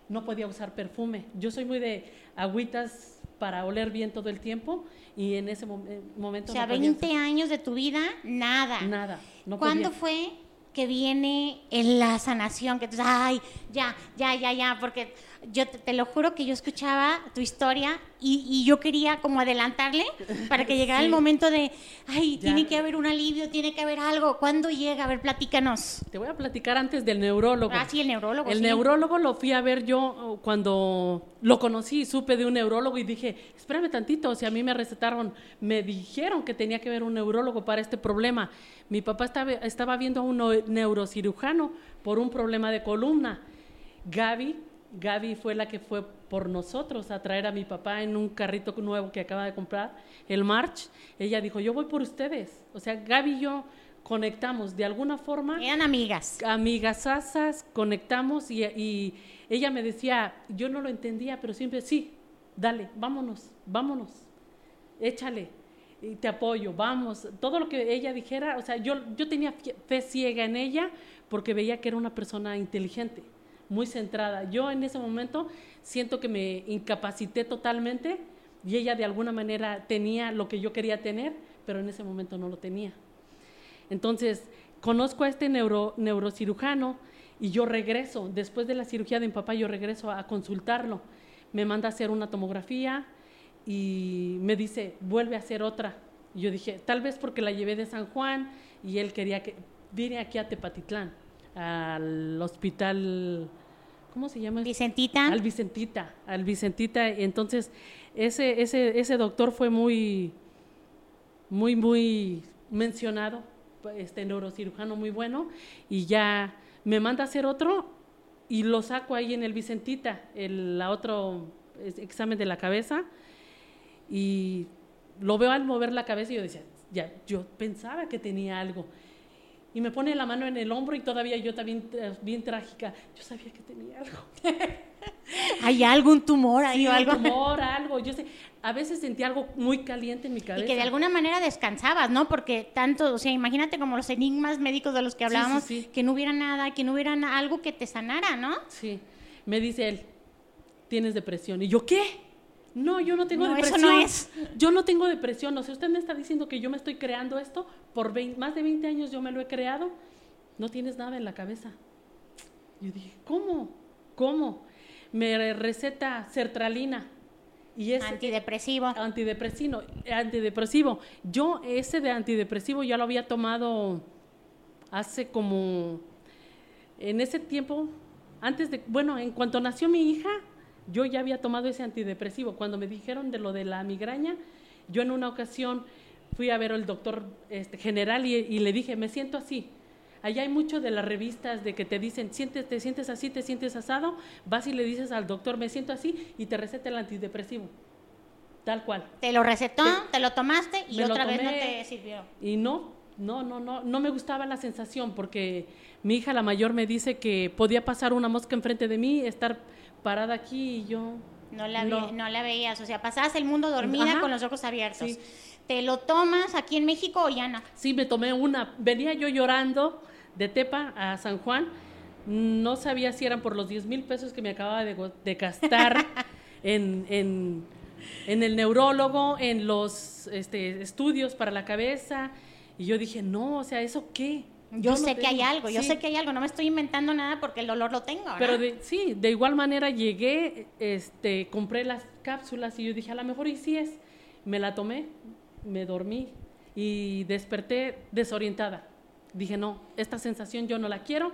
No podía usar perfume. Yo soy muy de agüitas para oler bien todo el tiempo y en ese mom- eh, momento O sea, no podía 20 años de tu vida, nada. Nada. No ¿Cuándo podía. fue que viene en la sanación, que tú dices, ay, ya, ya, ya, ya, porque yo te, te lo juro que yo escuchaba tu historia y, y yo quería como adelantarle para que llegara el momento de, ay, Ya. tiene que haber un alivio, tiene que haber algo. ¿Cuándo llega? A ver, platícanos. Te voy a platicar antes del neurólogo. Ah, sí, el neurólogo. El sí. neurólogo lo fui a ver yo oh, cuando lo conocí, supe de un neurólogo y dije, espérame tantito, si a mí me recetaron, me dijeron que tenía que ver un neurólogo para este problema. Mi papá estaba, estaba viendo a un neu- neurocirujano por un problema de columna. Gaby, Gaby fue la que fue por nosotros a traer a mi papá en un carrito nuevo que acaba de comprar, el March. Ella dijo, yo voy por ustedes. O sea, Gaby y yo conectamos de alguna forma Eran amigas. amigasasas, conectamos y, y ella me decía, yo no lo entendía, pero siempre, sí, dale, vámonos, vámonos, échale, y te apoyo, vamos, todo lo que ella dijera, o sea, yo, yo tenía fe ciega en ella porque veía que era una persona inteligente, muy centrada. Yo en ese momento siento que me incapacité totalmente y ella de alguna manera tenía lo que yo quería tener, pero en ese momento no lo tenía. Entonces, conozco a este neuro, neurocirujano y yo regreso, después de la cirugía de mi papá, yo regreso a consultarlo. Me manda a hacer una tomografía y me dice, vuelve a hacer otra. Y yo dije, tal vez porque la llevé de San Juan y él quería que vine aquí a Tepatitlán, al hospital, ¿cómo se llama? Vicentita. Al Vicentita, al Vicentita. Entonces, ese, ese, ese doctor fue muy, muy, muy mencionado, este neurocirujano muy bueno, y ya me manda a hacer otro y lo saco ahí en el Vicentita, el la otro examen de la cabeza, y lo veo al mover la cabeza y yo decía, ya, yo pensaba que tenía algo. Y me pone la mano en el hombro y todavía yo también, eh, bien trágica, yo sabía que tenía algo. ¿Hay algún tumor ahí Sí, o algo? tumor, algo. Yo sé, a veces sentía algo muy caliente en mi Y cabeza. que de alguna manera descansabas, ¿no? Porque tanto, o sea, imagínate como los enigmas médicos de los que sí, hablábamos, sí. que no hubiera nada, que no hubiera algo que te sanara, ¿no? Sí, me dice él, tienes depresión. Y yo, ¿qué? No, yo no tengo No, eso depresión. no es. Yo no tengo depresión. O sea, usted me está diciendo que yo me estoy creando esto. Por más de 20 años yo me lo he creado. No tienes nada en la cabeza. Yo dije, ¿cómo? ¿Cómo? Me receta sertralina. Y es Antidepresivo. antidepresivo, antidepresivo. Yo ese de antidepresivo ya lo había tomado hace como en ese tiempo antes de bueno, en cuanto nació mi hija, yo ya había tomado ese antidepresivo. Cuando me dijeron de lo de la migraña, yo en una ocasión fui a ver al doctor este, general y, y le dije, me siento así. Allá hay mucho de las revistas de que te dicen, sientes, te sientes así, te sientes asado, vas y le dices al doctor, me siento así, y te receta el antidepresivo. Tal cual. Te lo recetó, te lo tomaste y otra vez no te sirvió. Y no, no, no, no, no me gustaba la sensación porque mi hija la mayor me dice que podía pasar una mosca enfrente de mí, estar parada aquí y yo No la, No. no la veías, o sea, pasabas el mundo dormida Ajá. con los ojos abiertos. Sí. ¿Te lo tomas aquí en México o ya no? Sí, me tomé una. Venía yo llorando de Tepa a San Juan. No sabía si eran por los 10 mil pesos que me acababa de, de gastar en, en- en el neurólogo, en los este, estudios para la cabeza. Y yo dije, no, o sea, ¿eso qué? Yo, no sé que hay tengo". algo, yo Sí. sé que hay algo, no me estoy inventando nada porque el dolor lo tengo. ¿no? Pero de- sí, de igual manera llegué, este, compré las cápsulas y yo dije, a lo mejor y sí es. Me la tomé, me dormí y desperté desorientada. Dije, no, esta sensación yo no la quiero.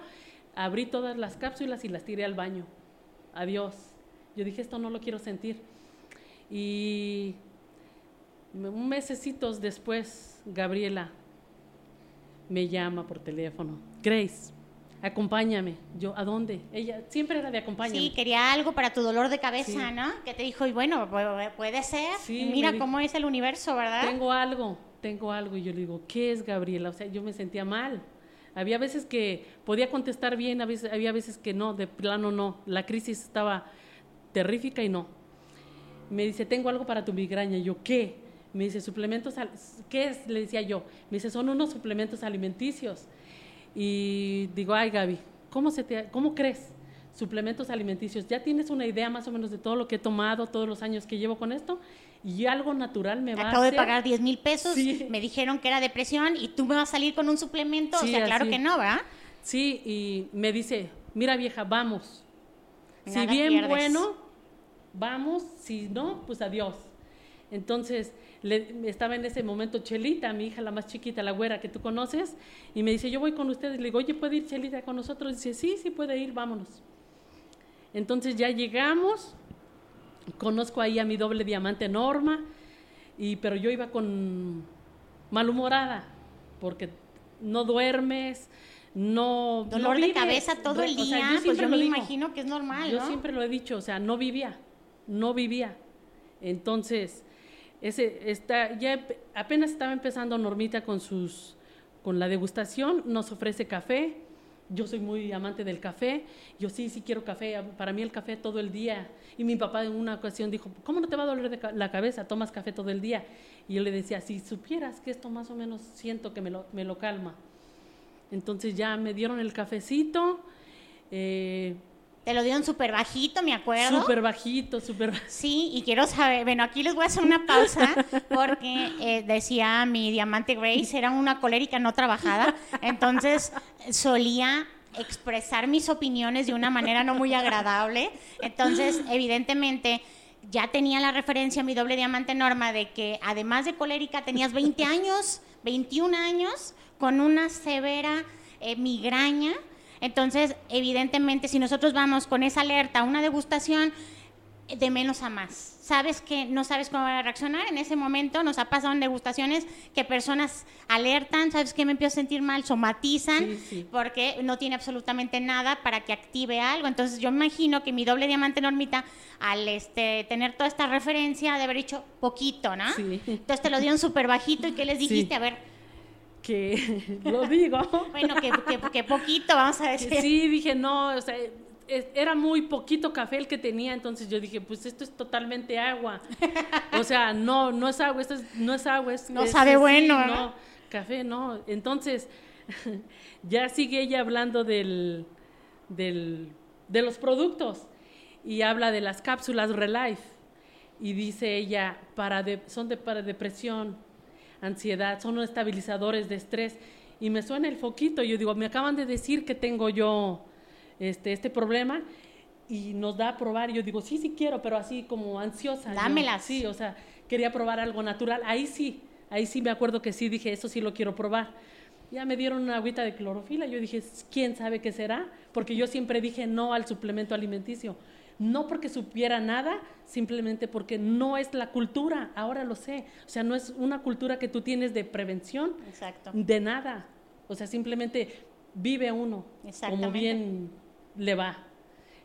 Abrí todas las cápsulas y las tiré al baño. Adiós. Yo dije, esto no lo quiero sentir. Y mesecitos después, Gabriela me llama por teléfono. Grace, acompáñame. Yo, ¿a dónde? Ella siempre era de acompáñame. Sí, quería algo para tu dolor de cabeza, Sí. ¿no? Que te dijo, y bueno, pu- puede ser. Sí, Mira dijo, cómo es el universo, ¿verdad? Tengo algo, tengo algo. Y yo le digo, ¿qué es Gabriela? O sea, yo me sentía mal. Había veces que podía contestar bien, a veces- había veces que no, de plano no. La crisis estaba terrífica y no. Me dice, tengo algo para tu migraña. Y yo, ¿qué? Me dice, suplementos, ¿qué es? Le decía yo. Me dice, son unos suplementos alimenticios. Y digo, ay Gaby, ¿cómo, se te, ¿cómo crees? Suplementos alimenticios. ¿Ya tienes una idea más o menos de todo lo que he tomado, todos los años que llevo con esto? Y algo natural me va Acabo a de hacer. pagar 10 mil pesos, Sí. me dijeron que era depresión y tú me vas a salir con un suplemento, o Sí, sea, claro que no, ¿verdad? Sí, y me dice, mira vieja, vamos. si bien pierdes. bueno, vamos, si no, pues adiós. Entonces, le- estaba en ese momento Chelita, mi hija la más chiquita, la güera que tú conoces, y me dice, yo voy con ustedes. Le digo, oye, ¿puede ir Chelita con nosotros? dice, sí, sí puede ir, vámonos. Entonces ya llegamos, conozco ahí a mi doble diamante Norma, y, pero yo iba con malhumorada, porque no duermes, no... no Dolor de cabeza todo el O sea, día, pues siempre yo me digo. imagino que es normal, Yo ¿no? siempre lo he dicho, o sea, no vivía, no vivía. Entonces, ese está, ya apenas estaba empezando Normita con sus, con la degustación, nos ofrece café. Yo soy muy amante del café. Yo sí, sí quiero café. Para mí el café todo el día. Y mi papá en una ocasión dijo, ¿cómo no te va a doler la cabeza? Tomas café todo el día. Y yo le decía, si supieras que esto más o menos siento que me lo, me lo calma. Entonces ya me dieron el cafecito. Eh, Te lo dieron súper bajito, me acuerdo. Súper bajito, súper Sí, y quiero saber, bueno, aquí les voy a hacer una pausa porque eh, decía mi diamante Grace, era una colérica no trabajada, entonces solía expresar mis opiniones de una manera no muy agradable, entonces evidentemente ya tenía la referencia mi doble diamante Norma de que además de colérica tenías 20 años, 21 años, con una severa eh, migraña. Entonces, evidentemente, si nosotros vamos con esa alerta a una degustación, de menos a más. Sabes que no sabes cómo van a reaccionar en ese momento. Nos ha pasado en degustaciones que personas alertan, sabes que me empiezo a sentir mal, somatizan, Sí, sí. porque no tiene absolutamente nada para que active algo. Entonces yo me imagino que mi doble diamante normita, al este, tener toda esta referencia, de haber dicho poquito, ¿no? Sí. Entonces te lo dieron súper bajito y ¿qué les dijiste? A ver, que lo digo. bueno, que, que, que poquito, vamos a decir. sí, dije, no, o sea, era muy poquito café el que tenía, entonces yo dije, pues esto es totalmente agua. O sea, no, no es agua, esto es- no es agua, es... No es- sabe bueno, ¿no? No, café no. Entonces, ya sigue ella hablando del, del, de los productos y habla de las cápsulas Relife y dice ella, para de- son de, para depresión, ansiedad, son estabilizadores de estrés. Y me suena el foquito. Yo digo, me acaban de decir que tengo yo este, este problema y nos da a probar. Y yo digo, sí, sí quiero, pero así como ansiosa. yo. Dámelas. sí, o sea, quería probar algo natural. Ahí sí, ahí sí me acuerdo que sí dije, eso sí lo quiero probar. Ya me dieron una agüita de clorofila. Yo dije, ¿quién sabe qué será? Porque yo siempre dije no al suplemento alimenticio. No porque supiera nada, simplemente porque no es la cultura. Ahora lo sé. O sea, no es una cultura que tú tienes de prevención, Exacto. de nada. O sea, simplemente vive uno como bien le va.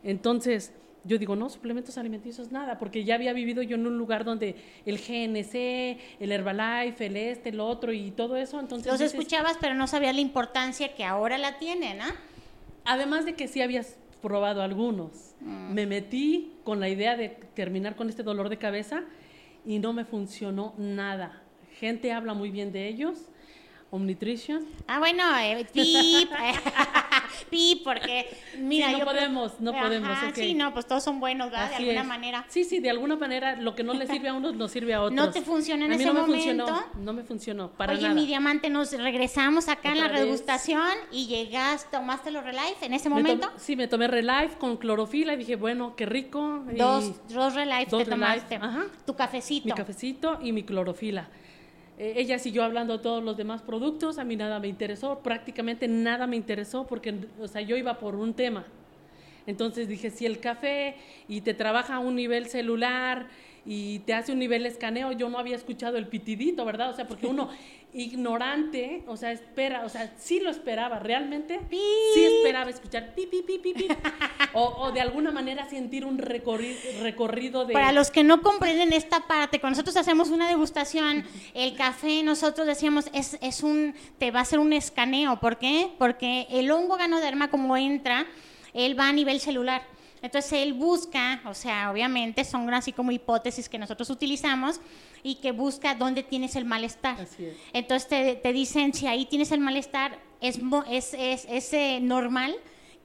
Entonces, yo digo, no, suplementos alimenticios, nada, porque ya había vivido yo en un lugar donde el GNC, el Herbalife, el este, el otro y todo eso. Entonces, Los dices, escuchabas, pero no sabías la importancia que ahora la tienen, ¿ah? Además de que sí habías probado algunos. Mm. Me metí con la idea de terminar con este dolor de cabeza y no me funcionó nada. Gente habla muy bien de ellos. Omnitrition. Ah, bueno, eh, pip, pip, porque mira, Sí, no yo podemos, no podemos, ok. Sí, no, pues todos son buenos, ¿verdad? Así de alguna es. manera. Sí, sí, de alguna manera lo que no le sirve a unos nos sirve a otros. ¿No te funcionó en a mí ese no me momento? funcionó, no me funcionó para Oye, nada. mi diamante, nos regresamos acá en la vez. degustación y llegaste, tomaste los Relife en ese Me momento. tom- sí, me tomé Relife con clorofila y dije, bueno, qué rico. y Dos, dos Relife dos te Relife, tomaste. ajá. Tu cafecito. mi cafecito y mi clorofila. Eh, ella siguió hablando de todos los demás productos, a mí nada me interesó, prácticamente nada me interesó porque, o sea, yo iba por un tema. Entonces dije, si el café y te trabaja a un nivel celular y te hace un nivel escaneo, yo no había escuchado el pitidito, ¿verdad? O sea, porque uno ignorante, o sea, espera, o sea, sí lo esperaba, realmente sí esperaba escuchar pi, pi, pi, pi, pi. O, o de alguna manera sentir un recorri- recorrido de... Para los que no comprenden esta parte, cuando nosotros hacemos una degustación, el café, nosotros decíamos, es, es un, te va a hacer un escaneo. ¿Por qué? Porque el hongo ganoderma, como entra, él va a nivel celular. Entonces él busca, o sea, obviamente son así como hipótesis que nosotros utilizamos y que busca dónde tienes el malestar. Así es. Entonces te, te dicen, si ahí tienes el malestar, es, es, es, es, eh, normal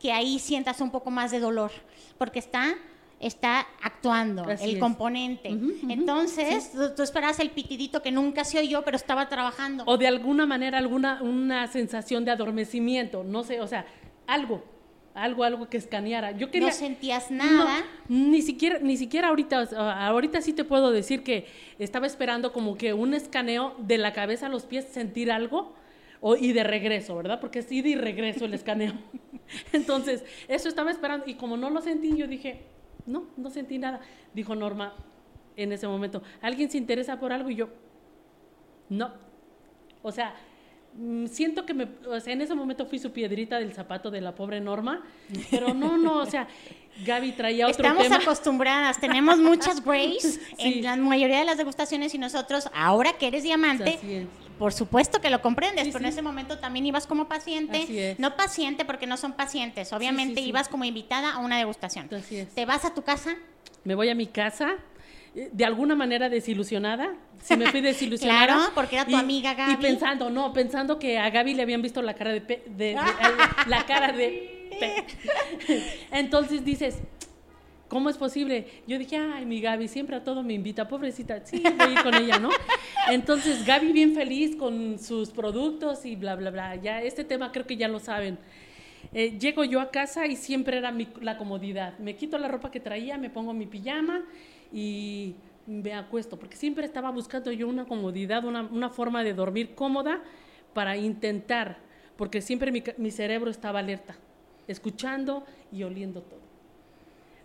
que ahí sientas un poco más de dolor, porque está, está actuando Así el es. componente. Ujú, ujú, Entonces, tú, tú esperabas el pitidito que nunca se oyó, pero estaba trabajando. o de alguna manera alguna una sensación de adormecimiento, no sé, o sea, algo, algo, algo que escaneara. Yo quería, no sentías nada. No, ni siquiera, ni siquiera ahorita, ahorita sí te puedo decir que estaba esperando como que un escaneo de la cabeza a los pies, sentir algo, o, y de regreso, ¿verdad? Porque es ida y regreso el escaneo. Entonces, eso estaba esperando, y como no lo sentí, yo dije, no, no sentí nada. Dijo Norma en ese momento, ¿alguien se interesa por algo? Y yo, no. O sea, siento que me, o sea, en ese momento fui su piedrita del zapato de la pobre Norma, pero no, no, o sea, Gaby traía otro Estamos tema. acostumbradas, tenemos muchas Grace en la mayoría de las degustaciones y nosotros, ahora que eres diamante, por supuesto que lo comprendes, pero en ese momento también ibas como paciente, no paciente porque no son pacientes, obviamente ibas como invitada a una degustación. Te vas a tu casa. Me voy a mi casa, de alguna manera desilusionada. Sí me fui desilusionada. claro, porque era tu amiga Gaby. Y pensando, no, pensando que a Gaby le habían visto la cara de... de, la cara de... Entonces dices, ¿cómo es posible? Yo dije, ay, mi Gaby siempre a todo me invita, pobrecita, sí, voy con ella, ¿no? Entonces Gaby bien feliz con sus productos y bla, bla, bla. Ya este tema creo que ya lo saben. Eh, llego yo a casa y siempre era la comodidad. Me quito la ropa que traía, me pongo mi pijama y me acuesto, porque siempre estaba buscando yo una comodidad, una, una forma de dormir cómoda para intentar, porque siempre mi, mi, cerebro estaba alerta, escuchando y oliendo todo.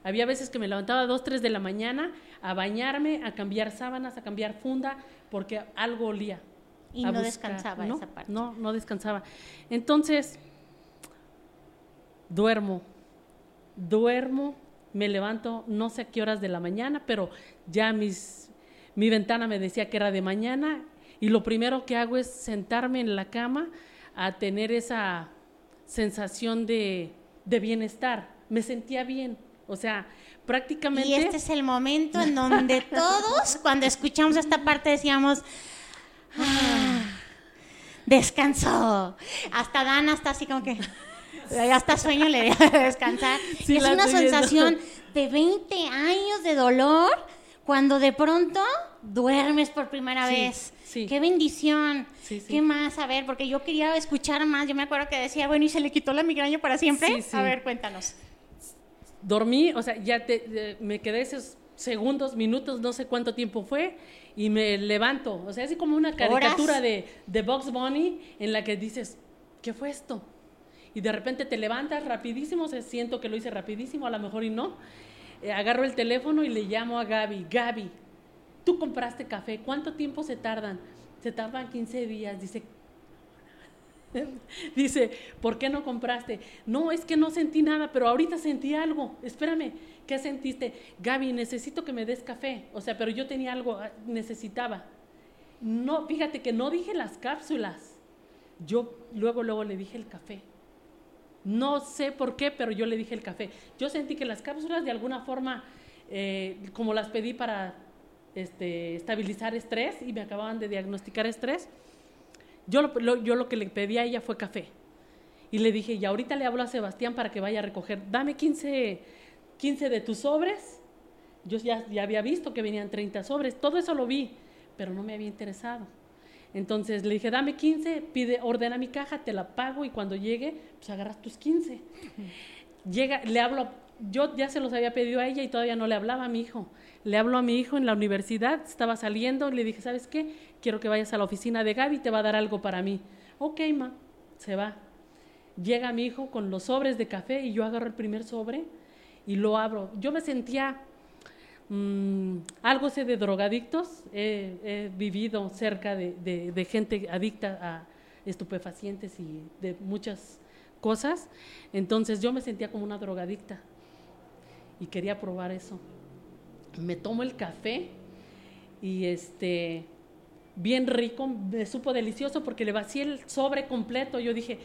Había veces que me levantaba a 2, 3 de la mañana a bañarme, a cambiar sábanas, a cambiar funda, porque algo olía. Y no descansaba ¿no? esa parte. No, no descansaba. Entonces, duermo, duermo me levanto no sé a qué horas de la mañana, pero ya mis, mi ventana me decía que era de mañana y lo primero que hago es sentarme en la cama a tener esa sensación de, de bienestar. Me sentía bien, o sea, prácticamente... Y este es el momento en donde todos, cuando escuchamos esta parte, decíamos... Ah, descansó. Hasta Dan hasta así como que hasta sueño le deja de descansar. es una sensación de 20 años de dolor cuando de pronto duermes por primera vez. Qué bendición. ¿Qué más? A ver, porque yo quería escuchar más. Yo me acuerdo que decía, bueno, ¿y se le quitó la migraña para siempre? A ver, cuéntanos. Dormí, o sea, ya te, me quedé esos segundos, minutos, no sé cuánto tiempo fue, y me levanto. O sea, es como una caricatura de, de Bugs Bunny en la que dices, ¿qué fue esto? Y de repente te levantas rapidísimo, se siento que lo hice rapidísimo, a lo mejor y no. Eh, agarro el teléfono y le llamo a Gaby, Gaby, tú compraste café, ¿cuánto tiempo se tardan? Se tardan 15 días, dice. dice, ¿por qué no compraste? No, es que no sentí nada, pero ahorita sentí algo. Espérame, ¿qué sentiste? Gaby, necesito que me des café. O sea, pero yo tenía algo, ah, necesitaba. No, fíjate que no dije las cápsulas. Yo luego, luego le dije el café. No sé por qué, pero yo le dije el café. Yo sentí que las cápsulas de alguna forma, eh, como las pedí para este, estabilizar estrés y me acababan de diagnosticar estrés, yo lo, yo lo que le pedí a ella fue café. Y le dije, y ahorita le hablo a Sebastián para que vaya a recoger, dame 15, 15 de tus sobres. Yo ya, ya había visto que venían 30 sobres, todo eso lo vi, pero no me había interesado. Entonces le dije, dame 15, pide, ordena mi caja, te la pago y cuando llegue, pues agarras tus 15. Llega, le hablo, yo ya se los había pedido a ella y todavía no le hablaba a mi hijo. Le hablo a mi hijo en la universidad, estaba saliendo, le dije, ¿sabes qué? Quiero que vayas a la oficina de Gaby, te va a dar algo para mí. Ok, ma, se va. Llega mi hijo con los sobres de café y yo agarro el primer sobre y lo abro. Yo me sentía Mm, algo sé de drogadictos, he, vivido cerca de, gente adicta a estupefacientes y de muchas cosas, entonces yo me sentía como una drogadicta y quería probar eso. Me tomo el café y este, bien rico, me supo delicioso porque le vacié el sobre completo, yo dije,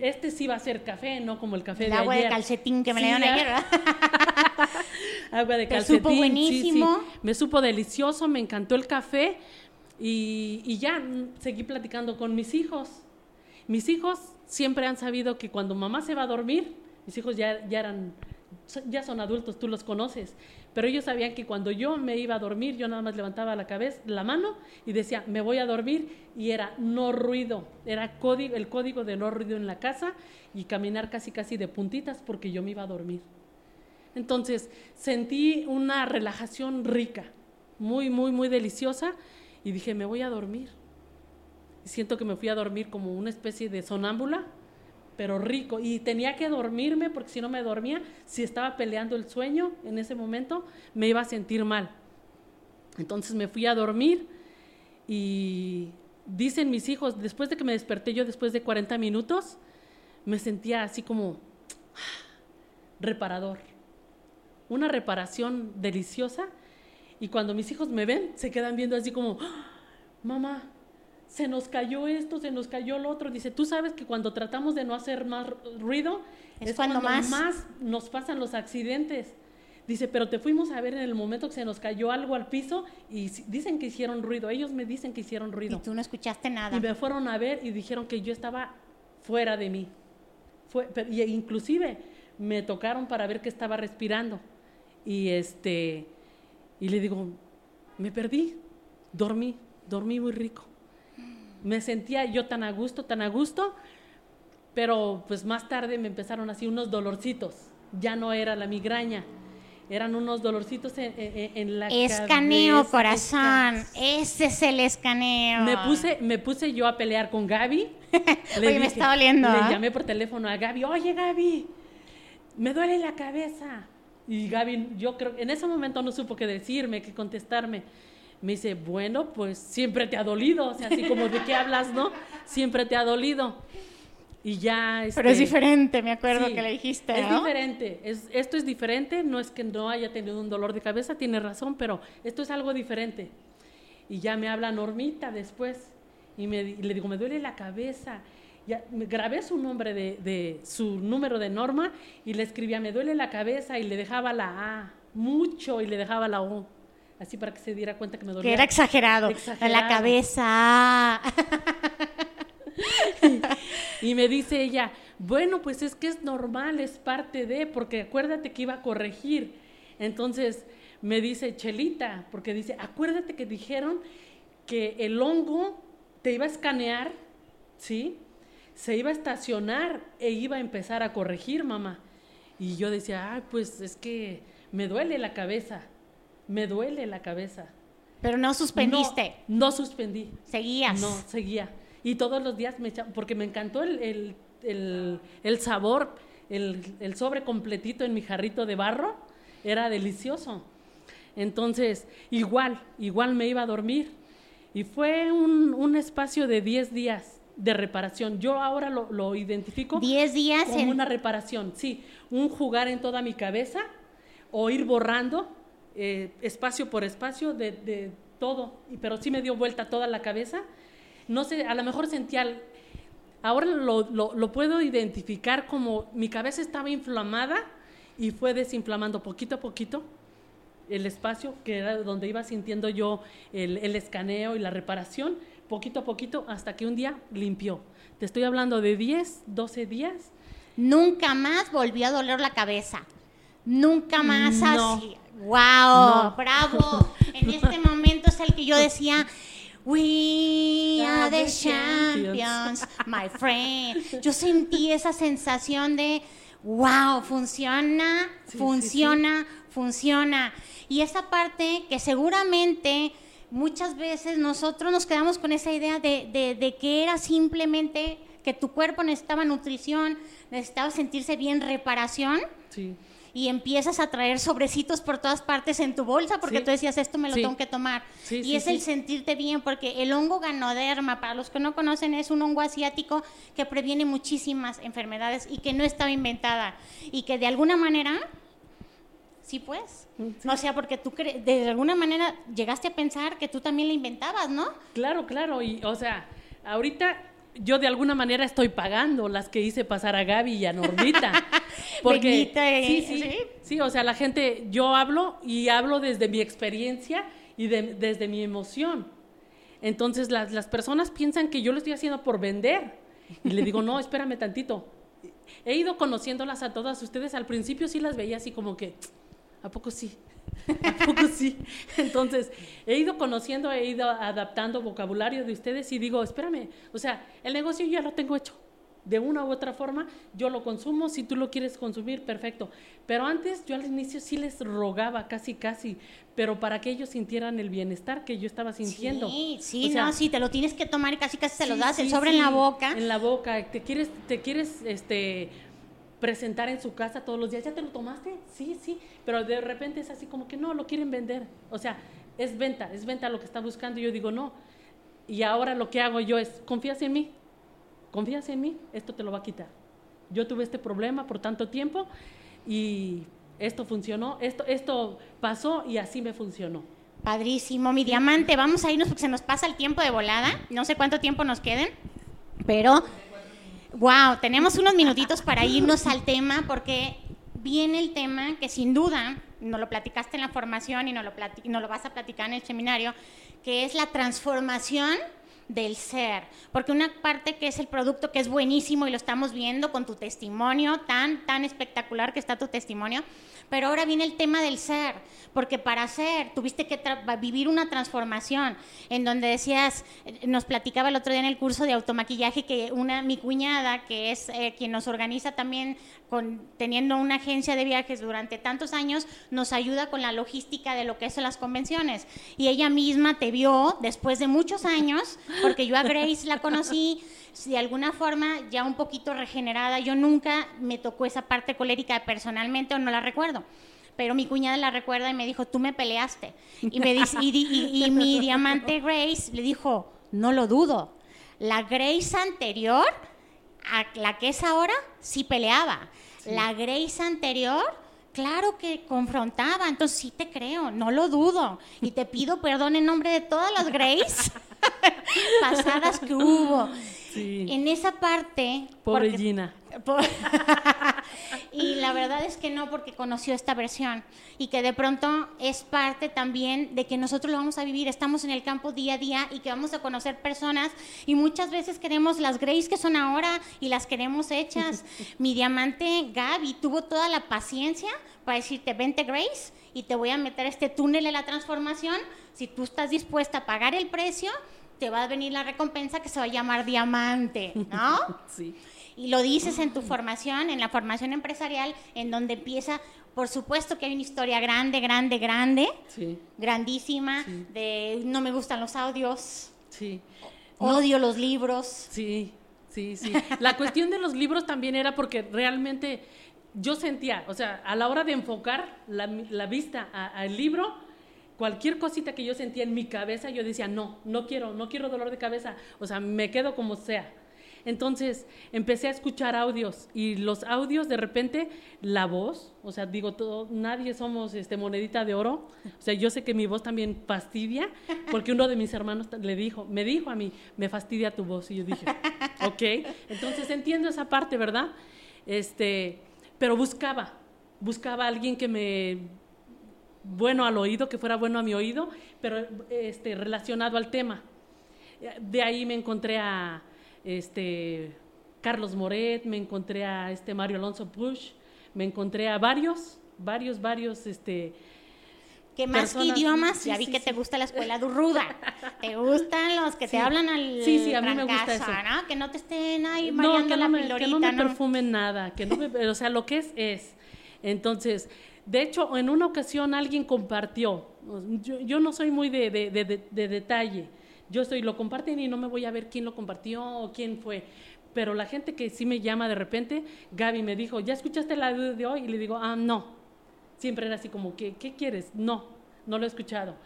este sí va a ser café, no como el café de agua de calcetín que me le dieron ayer, agua de calcetín. Me supo buenísimo. Me supo delicioso, me encantó el café y, ya seguí platicando con mis hijos. Mis hijos siempre han sabido que cuando mamá se va a dormir, mis hijos ya, ya eran ya son adultos, tú los conoces, pero ellos sabían que cuando yo me iba a dormir, yo nada más levantaba la cabeza, la mano y decía, me voy a dormir y era no ruido, era código, el código de no ruido en la casa y caminar casi casi de puntitas porque yo me iba a dormir. Entonces sentí una relajación rica, muy, muy, muy deliciosa y dije, me voy a dormir. Y siento que me fui a dormir como una especie de sonámbula, pero rico. Y tenía que dormirme porque si no me dormía, si estaba peleando el sueño en ese momento, me iba a sentir mal. Entonces me fui a dormir y dicen mis hijos, después de que me desperté yo después de 40 minutos, me sentía así como reparador. Una reparación deliciosa. Y cuando mis hijos me ven, se quedan viendo así como, "Ah, mamá, se nos cayó esto, se nos cayó lo otro. Dice, tú sabes que cuando tratamos de no hacer más ruido, Es cuando más- nos pasan los accidentes. Dice, pero te fuimos a ver en el momento que se nos cayó algo al piso y dicen que hicieron ruido. Ellos me dicen que hicieron Y ruido. tú no escuchaste nada. Y me fueron a ver y dijeron que yo estaba fuera de mí. Fue, pero- y inclusive me tocaron para ver que estaba respirando. Y este y le digo, me perdí, dormí, dormí muy rico. Me sentía yo tan a gusto, tan a gusto, pero pues más tarde me empezaron así unos dolorcitos. Ya no era la migraña, eran unos dolorcitos en, en- en la Escaneo, cabeza. corazón. Esca- Ese es el escaneo. me puse, me puse yo a pelear con Gaby. Oye, me está doliendo, Le ¿ah? llamé por teléfono a Gaby. Oye, Gaby, me duele la cabeza. Y Gaby, yo creo, en ese momento no supo qué decirme, qué contestarme. Me dice, bueno, pues siempre te ha dolido. O sea, así como de qué hablas, ¿no? Siempre te ha dolido. Y ya. Pero es este, diferente, me acuerdo Sí, que le dijiste, Es ¿no? diferente. Es, esto es diferente. No es que no haya tenido un dolor de cabeza, tiene razón, pero esto es algo diferente. Y ya me habla Normita después. Y, me, y le digo, me duele la cabeza. Ya, me grabé su nombre de, de- su número de Norma y le escribía, me duele la cabeza y le dejaba la A mucho y le dejaba la O. Así para que se diera cuenta que me dolía. Que era exagerado. Exagerado. En la cabeza. Y me dice ella, bueno, pues es que es normal, es parte de, porque acuérdate que iba a corregir. Entonces me dice, Chelita, porque dice, acuérdate que dijeron que el hongo te iba a escanear, ¿sí? Se iba a estacionar e iba a empezar a corregir, mamá. Y yo decía, ay, pues es que me duele la cabeza, me duele la cabeza. Pero no suspendiste. No, no suspendí. Seguías. No, seguía. Y todos los días me echaba, porque me encantó el, el, el- el sabor, el, el sobre completito en mi jarrito de barro, era delicioso. Entonces, igual, igual me iba a dormir. Y fue un, un espacio de 10 días de reparación. Yo ahora lo, lo identifico 10 días como en... una reparación, sí. Un jugar en toda mi cabeza o ir borrando eh, espacio por espacio de, de todo. Pero sí me dio vuelta toda la cabeza. No sé, a lo mejor sentía... Ahora lo, lo- lo puedo identificar como mi cabeza estaba inflamada y fue desinflamando poquito a poquito el espacio que era donde iba sintiendo yo el, el escaneo y la reparación, poquito a poquito, hasta que un día limpió. Te estoy hablando de 10, 12 días. Nunca más volvió a doler la cabeza. Nunca más No. así. ¡Wow! No. ¡Bravo! En este momento es el que yo decía. We are the champions, my friend. Yo sentí esa sensación de, wow, funciona, Sí, sí, funciona, funciona. Y esa parte que seguramente muchas veces nosotros nos quedamos con esa idea de, de- de que era simplemente que tu cuerpo necesitaba nutrición, necesitaba sentirse bien, reparación, Sí. y empiezas a traer sobrecitos por todas partes en tu bolsa porque Sí. tú decías, esto me lo Sí. tengo que tomar. Y es el sentirte bien porque el hongo ganoderma, para los que no conocen, es un hongo asiático que previene muchísimas enfermedades y que no estaba inventada y que de alguna manera... Sí, pues. Sí. O sea, porque tú cre- de alguna manera llegaste a pensar que tú también la inventabas, ¿no? Claro, claro. Y, o sea, ahorita yo de alguna manera estoy pagando las que hice pasar a Gaby y a Normita. Porque, eh, sí, sí, sí. sí, o sea, la gente, yo hablo y hablo desde mi experiencia y de- desde mi emoción. Entonces, las, las personas piensan que yo lo estoy haciendo por vender. Y le digo, no, espérame tantito. he ido conociéndolas a todas ustedes. Al principio sí las veía así como que, ¿a poco sí? ¿A poco sí? Entonces, he ido conociendo, he ido adaptando vocabulario de ustedes y digo, espérame, o sea, el negocio ya lo tengo hecho de una u otra forma, yo lo consumo, si tú lo quieres consumir, perfecto. Pero antes yo al inicio sí les rogaba casi, casi, pero para que ellos sintieran el bienestar que yo estaba sintiendo. Sí, sí, no, sí, te lo tienes que tomar y casi, casi se lo das, el sobre en la boca. En la boca, te quieres, te quieres, este presentar en su casa todos los días, ¿ya te lo tomaste? Sí, sí, pero de repente es así como que no, lo quieren vender. O sea, es venta, es venta lo que está buscando y yo digo, no. Y ahora lo que hago yo es, ¿confías en mí? confías en mí, esto te lo va a quitar. Yo tuve este problema por tanto tiempo y esto funcionó, esto, esto pasó y así me funcionó. Padrísimo, mi diamante. Vamos a irnos porque se nos pasa el tiempo de volada. No sé cuánto tiempo nos queden, pero wow, tenemos unos minutitos para irnos al tema porque viene el tema que sin duda no lo platicaste en la formación y no lo, lo vas a platicar en el seminario, que es la transformación del ser, porque una parte que es el producto que es buenísimo y lo estamos viendo con tu testimonio, tan, tan espectacular que está tu testimonio, pero ahora viene el tema del ser, porque para ser tuviste que vivir una transformación en donde decías, eh, nos platicaba el otro día en el curso de automaquillaje que una mi cuñada, que es eh, quien nos organiza también con, teniendo una agencia de viajes durante tantos años, nos ayuda con la logística de lo que son las convenciones. Y ella misma te vio después de muchos años, porque yo a Grace la conocí de alguna forma ya un poquito regenerada. Yo nunca me tocó esa parte colérica personalmente o no la recuerdo. Pero mi cuñada la recuerda y me dijo, tú me peleaste. Y, me dice, y, mi diamante Grace le dijo, no lo dudo. La Grace anterior, a la que es ahora, sí peleaba. La Grace anterior, claro que confrontaba, entonces sí te creo, no lo dudo. Y te pido perdón en nombre de todas las Grace pasadas que hubo. En esa parte... Pobre Gina. y la verdad es que no, porque conoció esta versión y que de pronto es parte también de que nosotros lo vamos a vivir, estamos en el campo día a día y que vamos a conocer personas y muchas veces queremos las Grace que son ahora y las queremos hechas. Mi diamante Gaby tuvo toda la paciencia para decirte, vente Grace y te voy a meter este túnel de la transformación si tú estás dispuesta a pagar el precio te va a venir la recompensa que se va a llamar diamante, ¿no? Sí. Y lo dices en tu formación, en la formación empresarial, en donde empieza, por supuesto que hay una historia grande, grande, grande, sí. grandísima, de no me gustan los audios, sí. odio los libros. Sí, sí, sí. La cuestión de los libros también era porque realmente yo sentía, o sea, a la hora de enfocar la, vista al libro, cualquier cosita que yo sentía en mi cabeza, yo decía, no, no quiero, no quiero dolor de cabeza, o sea, me quedo como sea. Entonces empecé a escuchar audios y los audios de repente, la voz, o sea, digo, todo, nadie somos este, monedita de oro, o sea, yo sé que mi voz también fastidia, porque uno de mis hermanos le dijo, me dijo a mí, me fastidia tu voz, y yo dije, ok, entonces entiendo esa parte, ¿verdad? Este, pero buscaba, buscaba a alguien que me bueno al oído, que fuera bueno a mi oído, pero este, relacionado al tema. De ahí me encontré a este, Carlos Moret, me encontré a este Mario Alonso Push, me encontré a varios, varios, varios, este, ¿Qué más que idiomas? ya vi que te gusta la escuela ruda. te gustan los que te hablan al Sí, sí, a mí me gusta eso. ¿no? Que no te estén ahí no, que no me, Que no me perfumen nada, que no me, o sea, lo que es es. Entonces, de hecho, en una ocasión alguien compartió, yo, no soy muy de, de, detalle, yo soy, lo comparten y no me voy a ver quién lo compartió o quién fue, pero la gente que sí me llama de repente, Gaby me dijo, ¿ya escuchaste la de hoy? Y le digo, ah, no. Siempre era así como, ¿qué, qué quieres? No, no lo he escuchado.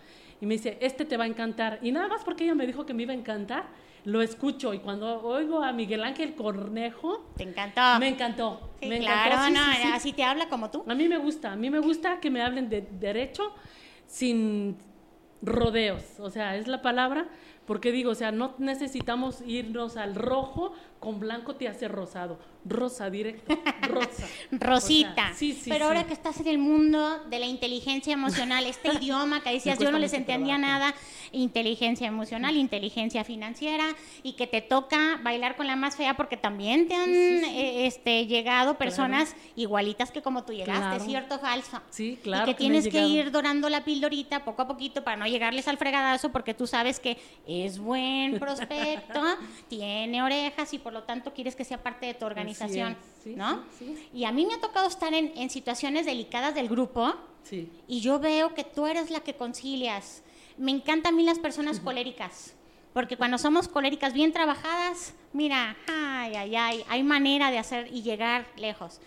Y me dice, este te va a encantar. Y nada más porque ella me dijo que me iba a encantar, lo escucho y cuando oigo a Miguel Ángel Cornejo, te encantó. Me encantó. me claro, no, así te habla como tú. A mí me gusta, a mí me gusta que me hablen de derecho sin rodeos, o sea, es la palabra, Porque digo, o sea, no necesitamos irnos al rojo, con blanco te hace rosado. Rosa directo, rosa. Rosita. O sea, sí, sí, Pero sí. ahora que estás en el mundo de la inteligencia emocional, este idioma que decías, yo no les entendía trabajo. nada, inteligencia emocional, inteligencia financiera, y que te toca bailar con la más fea porque también te han eh, este, llegado personas igualitas que como tú llegaste, Claro. ¿cierto o falso? Sí, claro Y que que tienes que ir dorando la pildorita poco a poquito para no llegarles al fregadazo porque tú sabes que es buen prospecto, tiene orejas y por lo tanto quieres que sea parte de tu organización, es, sí, ¿no? sí, sí. Y a mí me ha tocado estar en, en situaciones delicadas del grupo y yo veo que tú eres la que concilias. Me encantan a mí las personas coléricas, porque cuando somos coléricas bien trabajadas, mira, ay, ay, ay, hay manera de hacer y llegar lejos.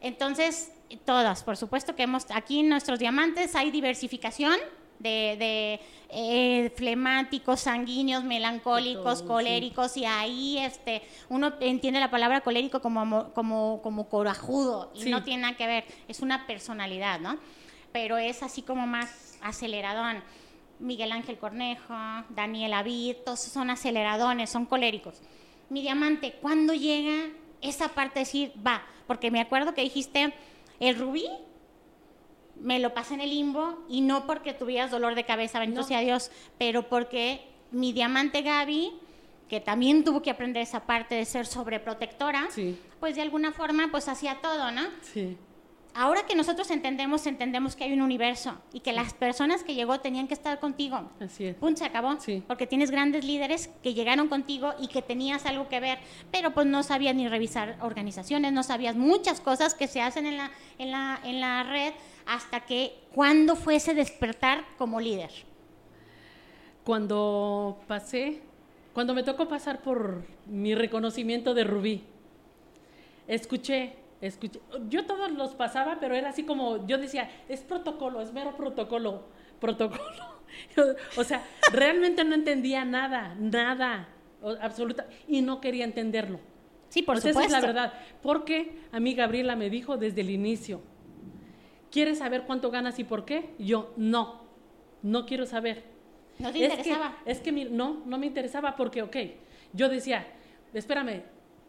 Entonces, todas, por supuesto que hemos, aquí en nuestros diamantes hay diversificación de, de, eh, flemáticos, sanguíneos, melancólicos, sí. coléricos, y ahí este, uno entiende la palabra colérico como, como, como corajudo, y Sí. no tiene nada que ver, es una personalidad, ¿no? Pero es así como más aceleradón. Miguel Ángel Cornejo, Daniel Avid, todos son aceleradones, son coléricos. Mi diamante, ¿cuándo llega esa parte de decir, va? Porque me acuerdo que dijiste, el rubí me lo pasé en el limbo y no porque tuvieras dolor de cabeza, bendito No. sea Dios, pero porque mi diamante Gaby, que también tuvo que aprender esa parte de ser sobreprotectora, Sí. pues de alguna forma pues hacía todo, ¿no? Sí. Ahora que nosotros entendemos, entendemos que hay un universo y que las personas que llegó tenían que estar contigo. Así es. Punto, se acabó. Sí. Porque tienes grandes líderes que llegaron contigo y que tenías algo que ver, pero pues no sabías ni revisar organizaciones, no sabías muchas cosas que se hacen en la, en la, en la red hasta que cuando fuese despertar como líder. Cuando pasé, cuando me tocó pasar por mi reconocimiento de Rubí, escuché, escuché, yo todos los pasaba, pero era así como, yo decía, es protocolo, es mero protocolo, protocolo. o sea, realmente no entendía nada, nada, absoluta, y no quería entenderlo. Sí, por O sea, supuesto. Esa es la verdad, porque a mí Gabriela me dijo desde el inicio, ¿quieres saber cuánto ganas y por qué? Yo, no, no quiero saber. ¿No te Es interesaba? Que, es que mi- no, no me interesaba porque, ok, yo decía, espérame,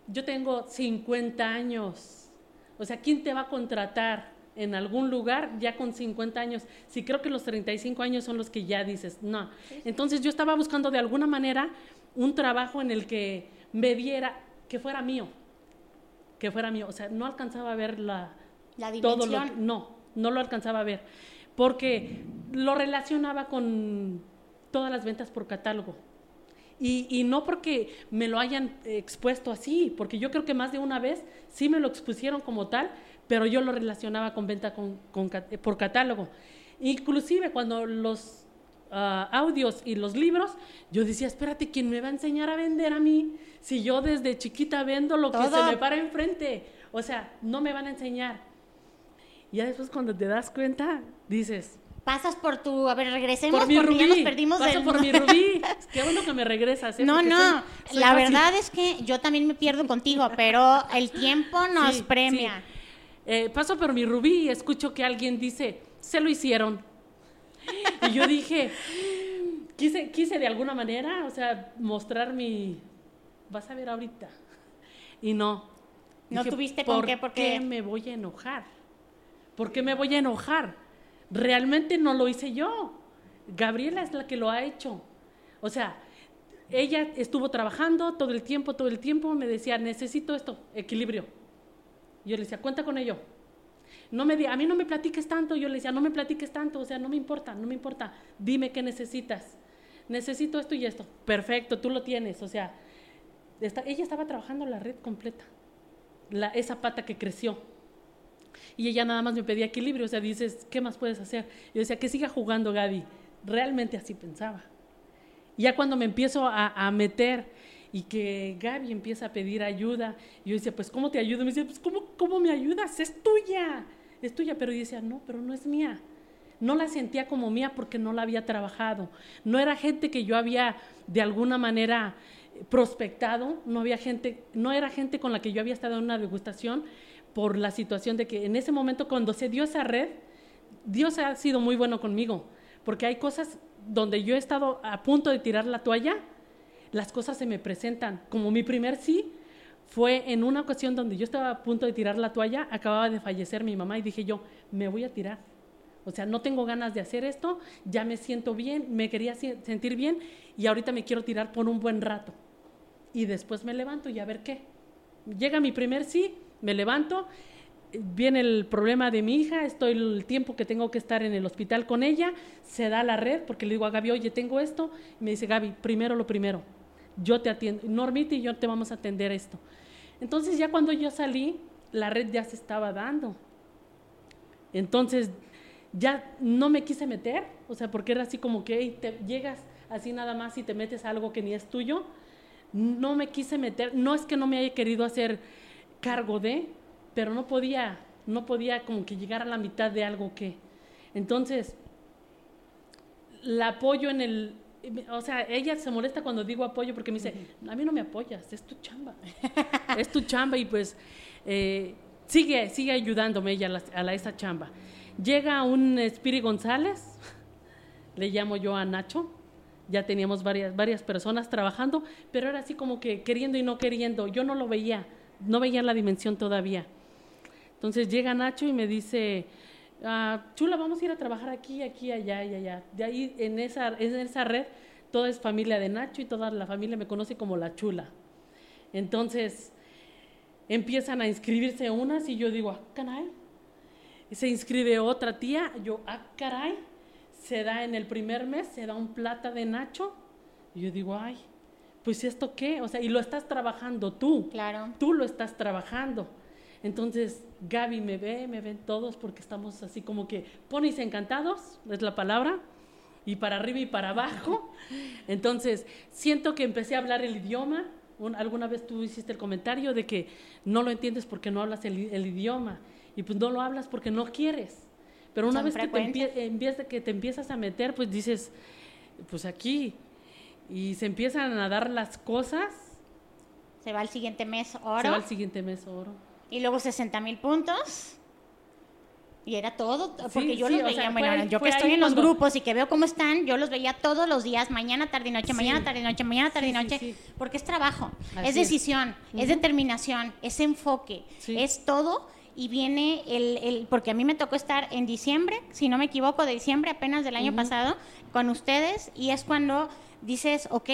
yo tengo 50 años. O sea, ¿quién te va a contratar en algún lugar ya con 50 años? Si creo que los 35 años son los que ya dices, no. Entonces yo estaba buscando de alguna manera un trabajo en el que me viera, que fuera mío, que fuera mío. O sea, no alcanzaba a ver la, La todo lo dimensión. no, no lo alcanzaba a ver, porque lo relacionaba con todas las ventas por catálogo. Y, y no porque me lo hayan expuesto así, porque yo creo que más de una vez sí me lo expusieron como tal, pero yo lo relacionaba con venta con, con eh, por catálogo. Inclusive cuando los ah, audios y los libros, yo decía, espérate, ¿quién me va a enseñar a vender a mí? Si yo desde chiquita vendo lo que se me para enfrente. O sea, no me van a enseñar. Ya después cuando te das cuenta, dices, Pasas por tu, a ver, regresemos por mi porque rubí, ya nos perdimos paso del por mi rubí. Qué bueno que me regresas. ¿eh? No, Porque no, soy- soy la fácil. verdad es que yo también me pierdo contigo, pero el tiempo nos Sí, premia. sí. Eh, paso por mi rubí y escucho que alguien dice, se lo hicieron. Y yo dije, quise, quise de alguna manera, o sea, mostrar mi, vas a ver ahorita. Y no. No tuviste ¿por qué, porque- me voy a enojar? ¿Por qué me voy a enojar? Realmente no lo hice yo. Gabriela es la que lo ha hecho. O sea, ella estuvo trabajando todo el tiempo, todo el tiempo, me decía, necesito esto, equilibrio. Yo le decía, cuenta con ello. No me di- a mí no me platiques tanto, yo le decía, no me platiques tanto, o sea, no me importa, no me importa, dime qué necesitas. Necesito esto y esto. Perfecto, tú lo tienes, o sea, ella estaba trabajando la red completa, la, esa pata que creció. Y ella nada más me pedía equilibrio, o sea, dices, ¿qué más puedes hacer? Yo decía, que siga jugando Gaby. Realmente así pensaba. Ya cuando me empiezo a, meter y que Gaby empieza a pedir ayuda, yo decía, pues, ¿cómo te ayudo? Me decía, pues, ¿cómo, ¿cómo me ayudas? Es tuya, es tuya. Pero yo decía, no, pero no es mía. No la sentía como mía porque no la había trabajado. No era gente que yo había de alguna manera eh, prospectado, no había gente, no era gente con la que yo había estado en una degustación por la situación de que en ese momento cuando se dio esa red, Dios ha sido muy bueno conmigo, porque hay cosas donde yo he estado a punto de tirar la toalla, las cosas se me presentan. Como mi primer sí fue en una ocasión donde yo estaba a punto de tirar la toalla, acababa de fallecer mi mamá y dije yo, me voy a tirar. O sea, no tengo ganas de hacer esto, ya me siento bien, me quería sentir bien y ahorita me quiero tirar por un buen rato. Y después me levanto y a ver qué. Llega mi primer sí, me levanto, viene el problema de mi hija, estoy el tiempo que tengo que estar en el hospital con ella, se da la red porque le digo a Gaby, oye, tengo esto, y me dice, Gaby, primero lo primero, yo te atiendo, Normita y yo te vamos a atender esto. Entonces ya cuando yo salí, la red ya se estaba dando. Entonces ya no me quise meter, o sea, porque era así como que te llegas así nada más y te metes a algo que ni es tuyo. No me quise meter, no es que no me haya querido hacer cargo de, pero no podía, no podía como que llegar a la mitad de algo que. Entonces, la apoyo en el, o sea, ella se molesta cuando digo apoyo porque me dice, a mí no me apoyas, es tu chamba, es tu chamba y pues eh, sigue, sigue ayudándome ella a, la, esa chamba. Llega un Spiri González, le llamo yo a Nacho, ya teníamos varias, varias personas trabajando, pero era así como que queriendo y no queriendo, yo no lo veía, no veía la dimensión todavía. Entonces llega Nacho y me dice, ah, Chula, vamos a ir a trabajar aquí, aquí, allá y allá. De ahí, en esa, en esa red, toda es familia de Nacho y toda la familia me conoce como la Chula. Entonces, empiezan a inscribirse unas y yo digo, ah, caray. Se inscribe otra tía, yo, ah, caray. Se da en el primer mes, se da un plata de Nacho. Y yo digo, ay, pues esto qué, o sea, y lo estás trabajando tú. Claro. Tú lo estás trabajando. Entonces, Gaby me ve, me ven todos porque estamos así como que ponis encantados, es la palabra, y para arriba y para abajo. Entonces, siento que empecé a hablar el idioma. alguna vez tú hiciste el comentario de que no lo entiendes porque no hablas el, idioma, y pues no lo hablas porque no quieres. Pero una vez que te, que empiezas a meter, pues dices, pues aquí, y se empiezan a dar las cosas. Se va el siguiente mes oro. Se va el siguiente mes oro. Y luego 60 mil puntos. Y era todo, porque yo los veía, bueno, yo que estoy en los grupos y que veo cómo están, yo los veía todos los días, mañana, tarde y noche, mañana, tarde y noche, mañana, tarde y noche, porque es trabajo, es decisión, es determinación, es enfoque, es todo. Y viene el, el, porque a mí me tocó estar en diciembre, si no me equivoco, de diciembre apenas del año pasado, con ustedes, y es cuando dices, ok,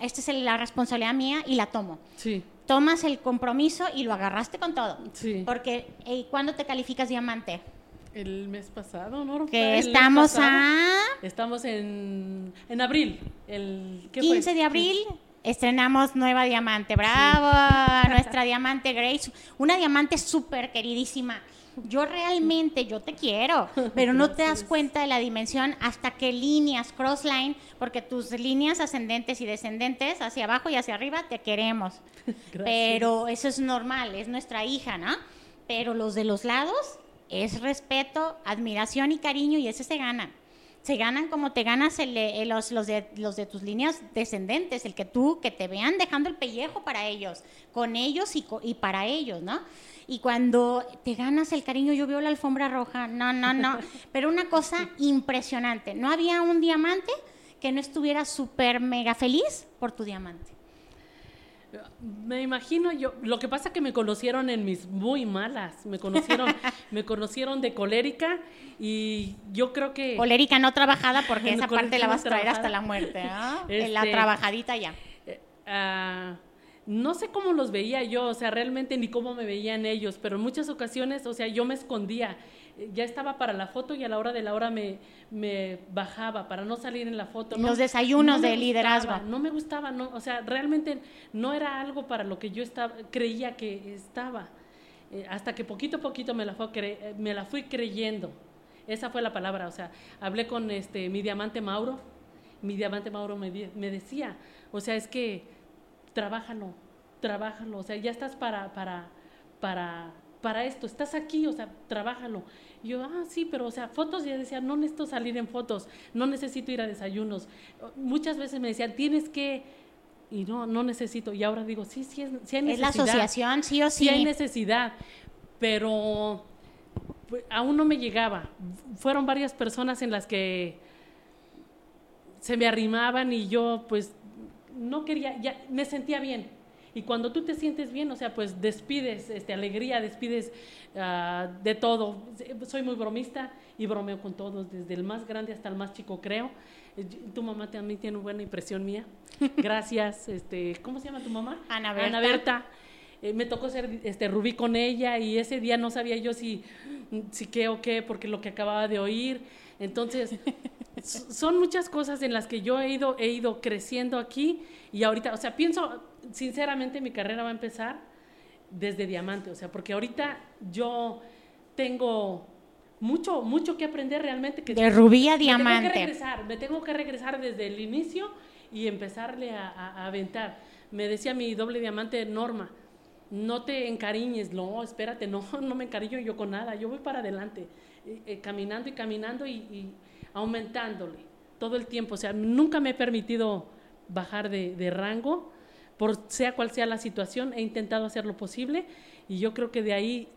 esta es la responsabilidad mía y la tomo. Sí tomas el compromiso y lo agarraste con todo. Sí. Porque, ¿y cuándo te calificas diamante? El mes pasado, ¿no? Que estamos a... Estamos en, en abril. El, 15 de abril. Estrenamos nueva diamante, bravo, nuestra diamante Grace, una diamante súper queridísima yo realmente, yo te quiero, pero no te das cuenta de la dimensión hasta que líneas, crossline, porque tus líneas ascendentes y descendentes, hacia abajo y hacia arriba, te queremos. Pero eso es normal, es nuestra hija, ¿no? Pero los de los lados es respeto, admiración y cariño y ese se gana. Se ganan como te ganas los, los, de, los de tus líneas descendentes, el que tú, que te vean dejando el pellejo para ellos, con ellos y, y para ellos, ¿no? Y cuando te ganas el cariño, yo veo la alfombra roja, no, no, no, pero una cosa impresionante, no había un diamante que no estuviera súper mega feliz por tu diamante. Me imagino yo, lo que pasa es que me conocieron en mis muy malas, me conocieron, me conocieron de colérica y yo creo que... Colérica no trabajada porque esa parte la vas a traer hasta la muerte, ¿no? la este, trabajadita ya. Eh, ah, no sé cómo los veía yo, o sea, realmente ni cómo me veían ellos, pero en muchas ocasiones, o sea, yo me escondía. Ya estaba para la foto y a la hora de la hora me, me bajaba para no salir en la foto. Los desayunos de liderazgo. No me gustaba, no, o sea, realmente no era algo para lo que yo estaba, creía que estaba. Eh, hasta que poquito a poquito me la, fue me la fui creyendo. Esa fue la palabra, o sea, hablé con este, mi diamante Mauro, mi diamante Mauro me, me decía, o sea, es que trabájalo, trabájalo, o sea, ya estás para, para, para, para esto, estás aquí, o sea, trabájalo. Y yo, ah, sí, pero, o sea, fotos, ya decía, no necesito salir en fotos, no necesito ir a desayunos. Muchas veces me decían, tienes que, y no, no necesito. Y ahora digo, sí, sí, sí hay necesidad. Es la asociación, sí o sí. Sí hay necesidad, pero pues, aún no me llegaba. Fueron varias personas en las que se me arrimaban y yo pues no quería, ya me sentía bien. Y cuando tú te sientes bien, o sea, pues despides este, alegría, despides ah, de todo. Soy muy bromista y bromeo con todos, desde el más grande hasta el más chico, creo. Tu mamá también tiene una buena impresión mía. Gracias. Este, ¿Cómo se llama tu mamá? Ana Berta. Ana Berta. Eh, me tocó ser este, Rubí con ella y ese día no sabía yo si, si qué o qué, porque lo que acababa de oír. Entonces, son muchas cosas en las que yo he ido, he ido creciendo aquí y ahorita, o sea, pienso, sinceramente, mi carrera va a empezar desde diamante, o sea, porque ahorita yo tengo mucho, mucho que aprender realmente. Que de rubí a me diamante. Tengo que regresar, me tengo que regresar desde el inicio y empezarle a, a- a aventar. Me decía mi doble diamante Norma, no te encariñes, no, espérate, no, no me encariño yo con nada, yo voy para adelante, eh, caminando y caminando y, y aumentándole todo el tiempo. O sea, nunca me he permitido bajar de, de rango, por sea cual sea la situación, he intentado hacer lo posible y yo creo que de ahí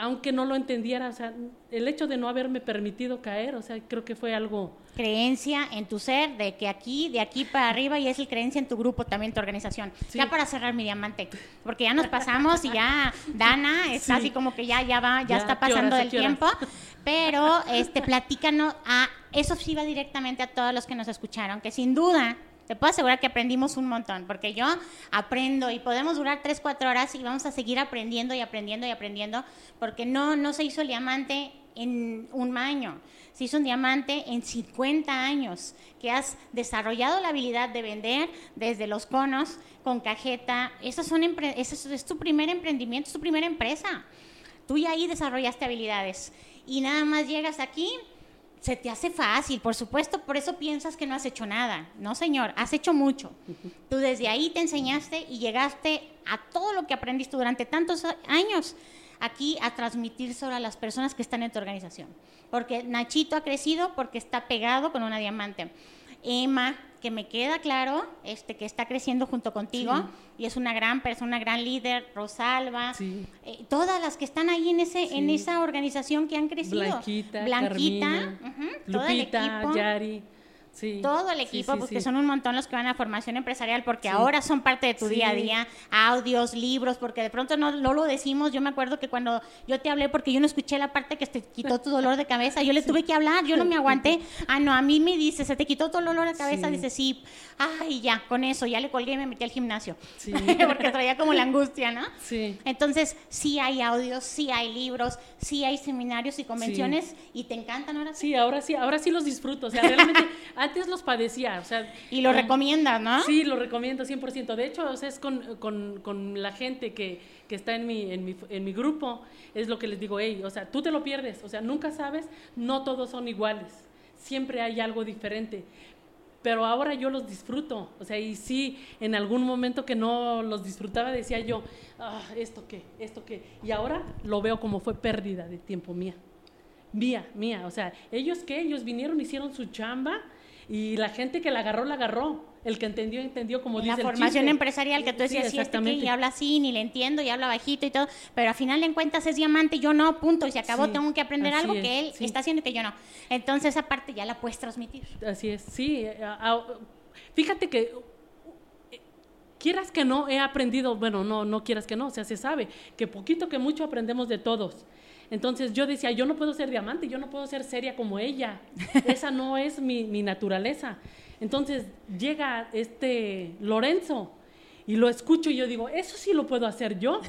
aunque no lo entendiera, o sea, el hecho de no haberme permitido caer, o sea, creo que fue algo, creencia en tu ser, de que aquí, de aquí para arriba, y es el creencia en tu grupo, también tu organización. Sí. Ya para cerrar mi diamante, porque ya nos pasamos y ya Dana está Sí. así como que ya, ya va, ya, Ya, está ¿qué horas, pasando horas? tiempo, pero este, platícanos, a, eso sí va directamente a todos los que nos escucharon, que sin duda te puedo asegurar que aprendimos un montón, porque yo aprendo y podemos durar 3, 4 horas y vamos a seguir aprendiendo y aprendiendo y aprendiendo, porque no, no se hizo el diamante en un año, se hizo un diamante en 50 años, que has desarrollado la habilidad de vender desde los conos con cajeta, esos son empre- ese es, es tu primer emprendimiento, es tu primera empresa, tú ya ahí desarrollaste habilidades y nada más llegas aquí se te hace fácil, por supuesto, por eso piensas que no has hecho nada. No, señor, has hecho mucho. Tú desde ahí te enseñaste y llegaste a todo lo que aprendiste durante tantos años aquí a transmitir a las personas que están en tu organización. Porque Nachito ha crecido porque está pegado con una diamante. Emma, que me queda claro, este, que está creciendo junto contigo Sí. y es una gran persona, una gran líder, Rosalba, Sí. eh, todas las que están ahí en ese, en esa organización que han crecido. Blanquita, Blanquita, Carmina, ujú, todo el Lupita, equipo. Yari, sí. Todo el equipo, sí, porque sí. son un montón los que van a formación empresarial, porque ahora son parte de tu día a día, audios, libros, porque de pronto no, no lo decimos. Yo me acuerdo que cuando yo te hablé, porque yo no escuché la parte que te quitó tu dolor de cabeza, yo le tuve que hablar, yo no me aguanté. Ah, no, a mí me dice, se te quitó tu dolor de cabeza, dice, sí, ay, ya, con eso, ya le colgué y me metí al gimnasio, Sí. porque traía como la angustia, ¿no? Sí. Entonces, sí hay audios, sí hay libros, sí hay seminarios y convenciones, y te encantan ahora sí. Sí, ahora sí, ahora sí los disfruto. O sea, realmente antes los padecía. O sea, Y lo como- recomiendas, ¿no? Sí, lo recomiendo 100%. De hecho, o sea, es con, con- con la gente que, que está en mi, en, mi, en mi grupo, es lo que les digo, hey, o sea, tú te lo pierdes, o sea, nunca sabes, no todos son iguales, siempre hay algo diferente. Pero ahora yo los disfruto, o sea, y sí, en algún momento que no los disfrutaba decía yo, ah, esto qué, esto qué, y ahora lo veo como fue pérdida de tiempo mía, mía, mía, o sea, ellos qué, ellos vinieron, hicieron su chamba, y la gente que la agarró, la agarró. El que entendió, entendió, como En dice la el formación chiste. empresarial que tú Sí, decías, sí, este que y habla así, ni le entiendo, y habla bajito y todo, pero al final de cuentas es diamante, yo no, punto, y se acabó, Sí, tengo que aprender algo es, que él sí. está haciendo y que yo no. Entonces esa parte ya la puedes transmitir. Así es, sí. a- a- fíjate que quieras que no, he aprendido, bueno, no, no quieras que no, o sea, se sabe que poquito que mucho aprendemos de todos. Entonces yo decía, yo no puedo ser diamante, yo no puedo ser seria como ella. Esa no es mi, mi naturaleza. Entonces llega este Lorenzo y lo escucho y yo digo, eso sí lo puedo hacer yo,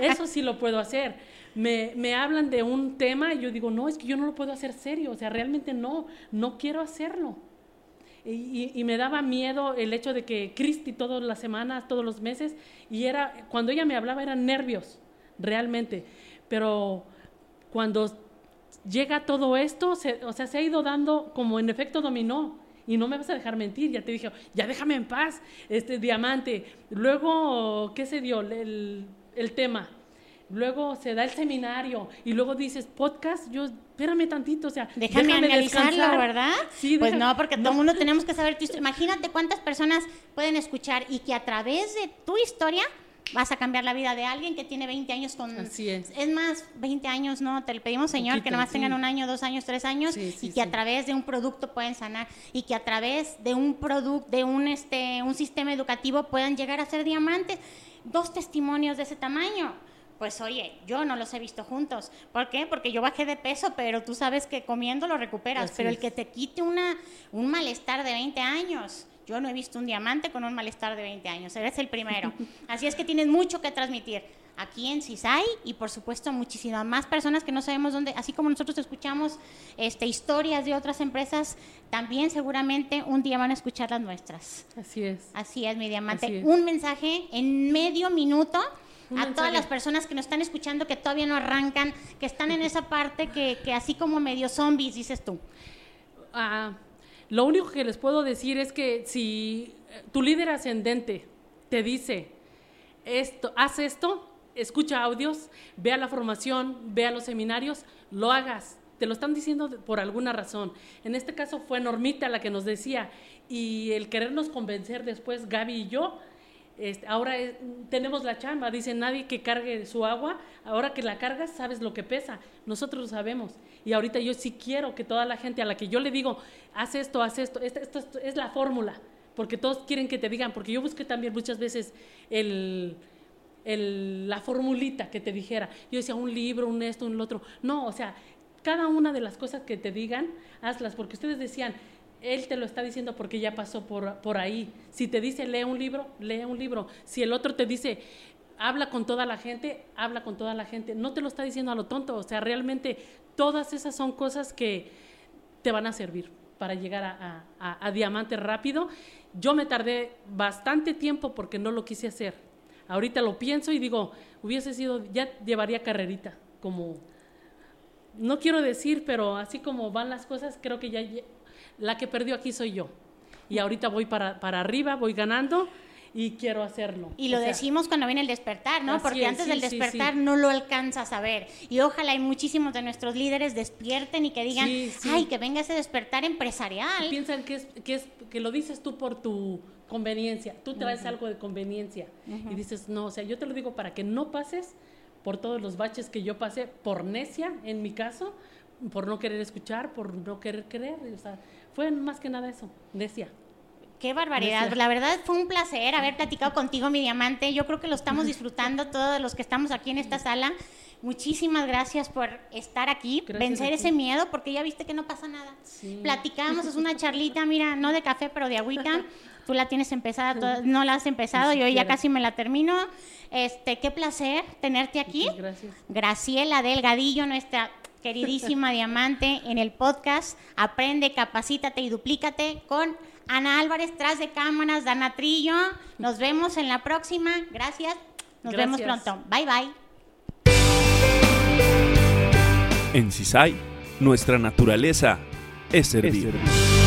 eso sí lo puedo hacer. Me, me hablan de un tema y yo digo, no, es que yo no lo puedo hacer serio, o sea, realmente no, no quiero hacerlo. Y, y- y me daba miedo el hecho de que Cristi todas las semanas, todos los meses, y era, cuando ella me hablaba eran nervios, realmente. Pero cuando llega todo esto, se- o sea, se ha ido dando como en efecto dominó. Y no me vas a dejar mentir, ya te dije, ya déjame en paz, este diamante. Luego, ¿qué se dio? El, el tema. Luego se da el seminario y luego dices podcast, yo espérame tantito, o sea, Déjame, analizarlo, descansar. ¿verdad? Sí, pues déjame- no, porque todo el mundo tenemos que saber tu historia. Imagínate cuántas personas pueden escuchar y que a través de tu historia vas a cambiar la vida de alguien que tiene 20 años con... Así es. Es más, 20 años, no, te le pedimos, Señor, que nomás sí. tengan un año, dos años, tres años Sí, sí, y que a través de un producto pueden sanar y que a través de un producto, de un, este, un sistema educativo puedan llegar a ser diamantes. Dos testimonios de ese tamaño. Pues oye, yo no los he visto juntos. ¿Por qué? Porque yo bajé de peso, pero tú sabes que comiendo lo recuperas. Así pero el es. que te quite una, un malestar de 20 años. Yo no he visto un diamante con un malestar de 20 años. Eres el primero. Así es que tienes mucho que transmitir aquí en CISAI y por supuesto muchísimas más personas que no sabemos dónde, así como nosotros escuchamos este, historias de otras empresas, también seguramente un día van a escuchar las nuestras. Así es. Así es, mi diamante. Es. Un mensaje en medio minuto a todas las personas que nos están escuchando, que todavía no arrancan, que están en esa parte que, que así como medio zombies, dices tú. Ah, lo único que les puedo decir es que si eh, tu líder ascendente te dice esto, haz esto, escucha audios, ve a la formación, ve a los seminarios, lo hagas. Te lo están diciendo por alguna razón. En este caso fue Normita la que nos decía y el querernos convencer después, Gaby y yo, este, ahora tenemos la chamba, dice nadie que cargue su agua, ahora que la cargas sabes lo que pesa, nosotros lo sabemos. Y ahorita yo sí quiero que toda la gente a la que yo le digo, haz esto, haz esto, esto, esto- es la fórmula, porque todos quieren que te digan, porque yo busqué también muchas veces el, la formulita que te dijera. Yo decía un libro, un esto, un otro. No, o sea, cada una de las cosas que te digan, hazlas, porque ustedes decían, él te lo está diciendo porque ya pasó por, por ahí. Si te dice lee un libro, lee un libro. Si el otro te dice habla con toda la gente, habla con toda la gente. No te lo está diciendo a lo tonto. O sea, realmente todas esas son cosas que te van a servir para llegar a, a- diamante rápido. Yo me tardé bastante tiempo porque no lo quise hacer. Ahorita lo pienso y digo, hubiese sido, ya llevaría carrerita, como, no quiero decir, pero así como van las cosas, creo que ya, la que perdió aquí soy yo. Y ahorita voy para, para arriba, voy ganando y quiero hacerlo. Y lo O sea, decimos cuando viene el despertar, ¿no? Porque es, antes sí, del sí, despertar sí. no lo alcanzas a ver. Y ojalá y muchísimos de nuestros líderes despierten y que digan, Sí, sí. ay, que venga ese despertar empresarial. piensan que es, que es que lo dices tú por tu conveniencia, tú traes algo de conveniencia y dices, no, o sea, yo te lo digo para que no pases por todos los baches que yo pasé, por necia en mi caso, por no querer escuchar, por no querer creer, o sea, fue más que nada eso, necia. Qué barbaridad. Gracias. La verdad fue un placer haber platicado contigo, mi diamante. Yo creo que lo estamos disfrutando todos los que estamos aquí en esta sala. Muchísimas gracias por estar aquí, Gracias vencer ese miedo, porque ya viste que no pasa nada. Sí. Platicamos, es una charlita, mira, no de café, pero de agüita. Tú la tienes empezada, no la has empezado, yo ya casi me la termino. Este, qué placer tenerte aquí. Gracias. Graciela Delgadillo, nuestra queridísima diamante en el podcast Aprende, capacítate y duplícate con Ana Álvarez tras de cámaras, Dana Trillo. Nos vemos en la próxima. Gracias. Nos vemos pronto. Bye bye. En CISAI, nuestra naturaleza es servir. Es servir.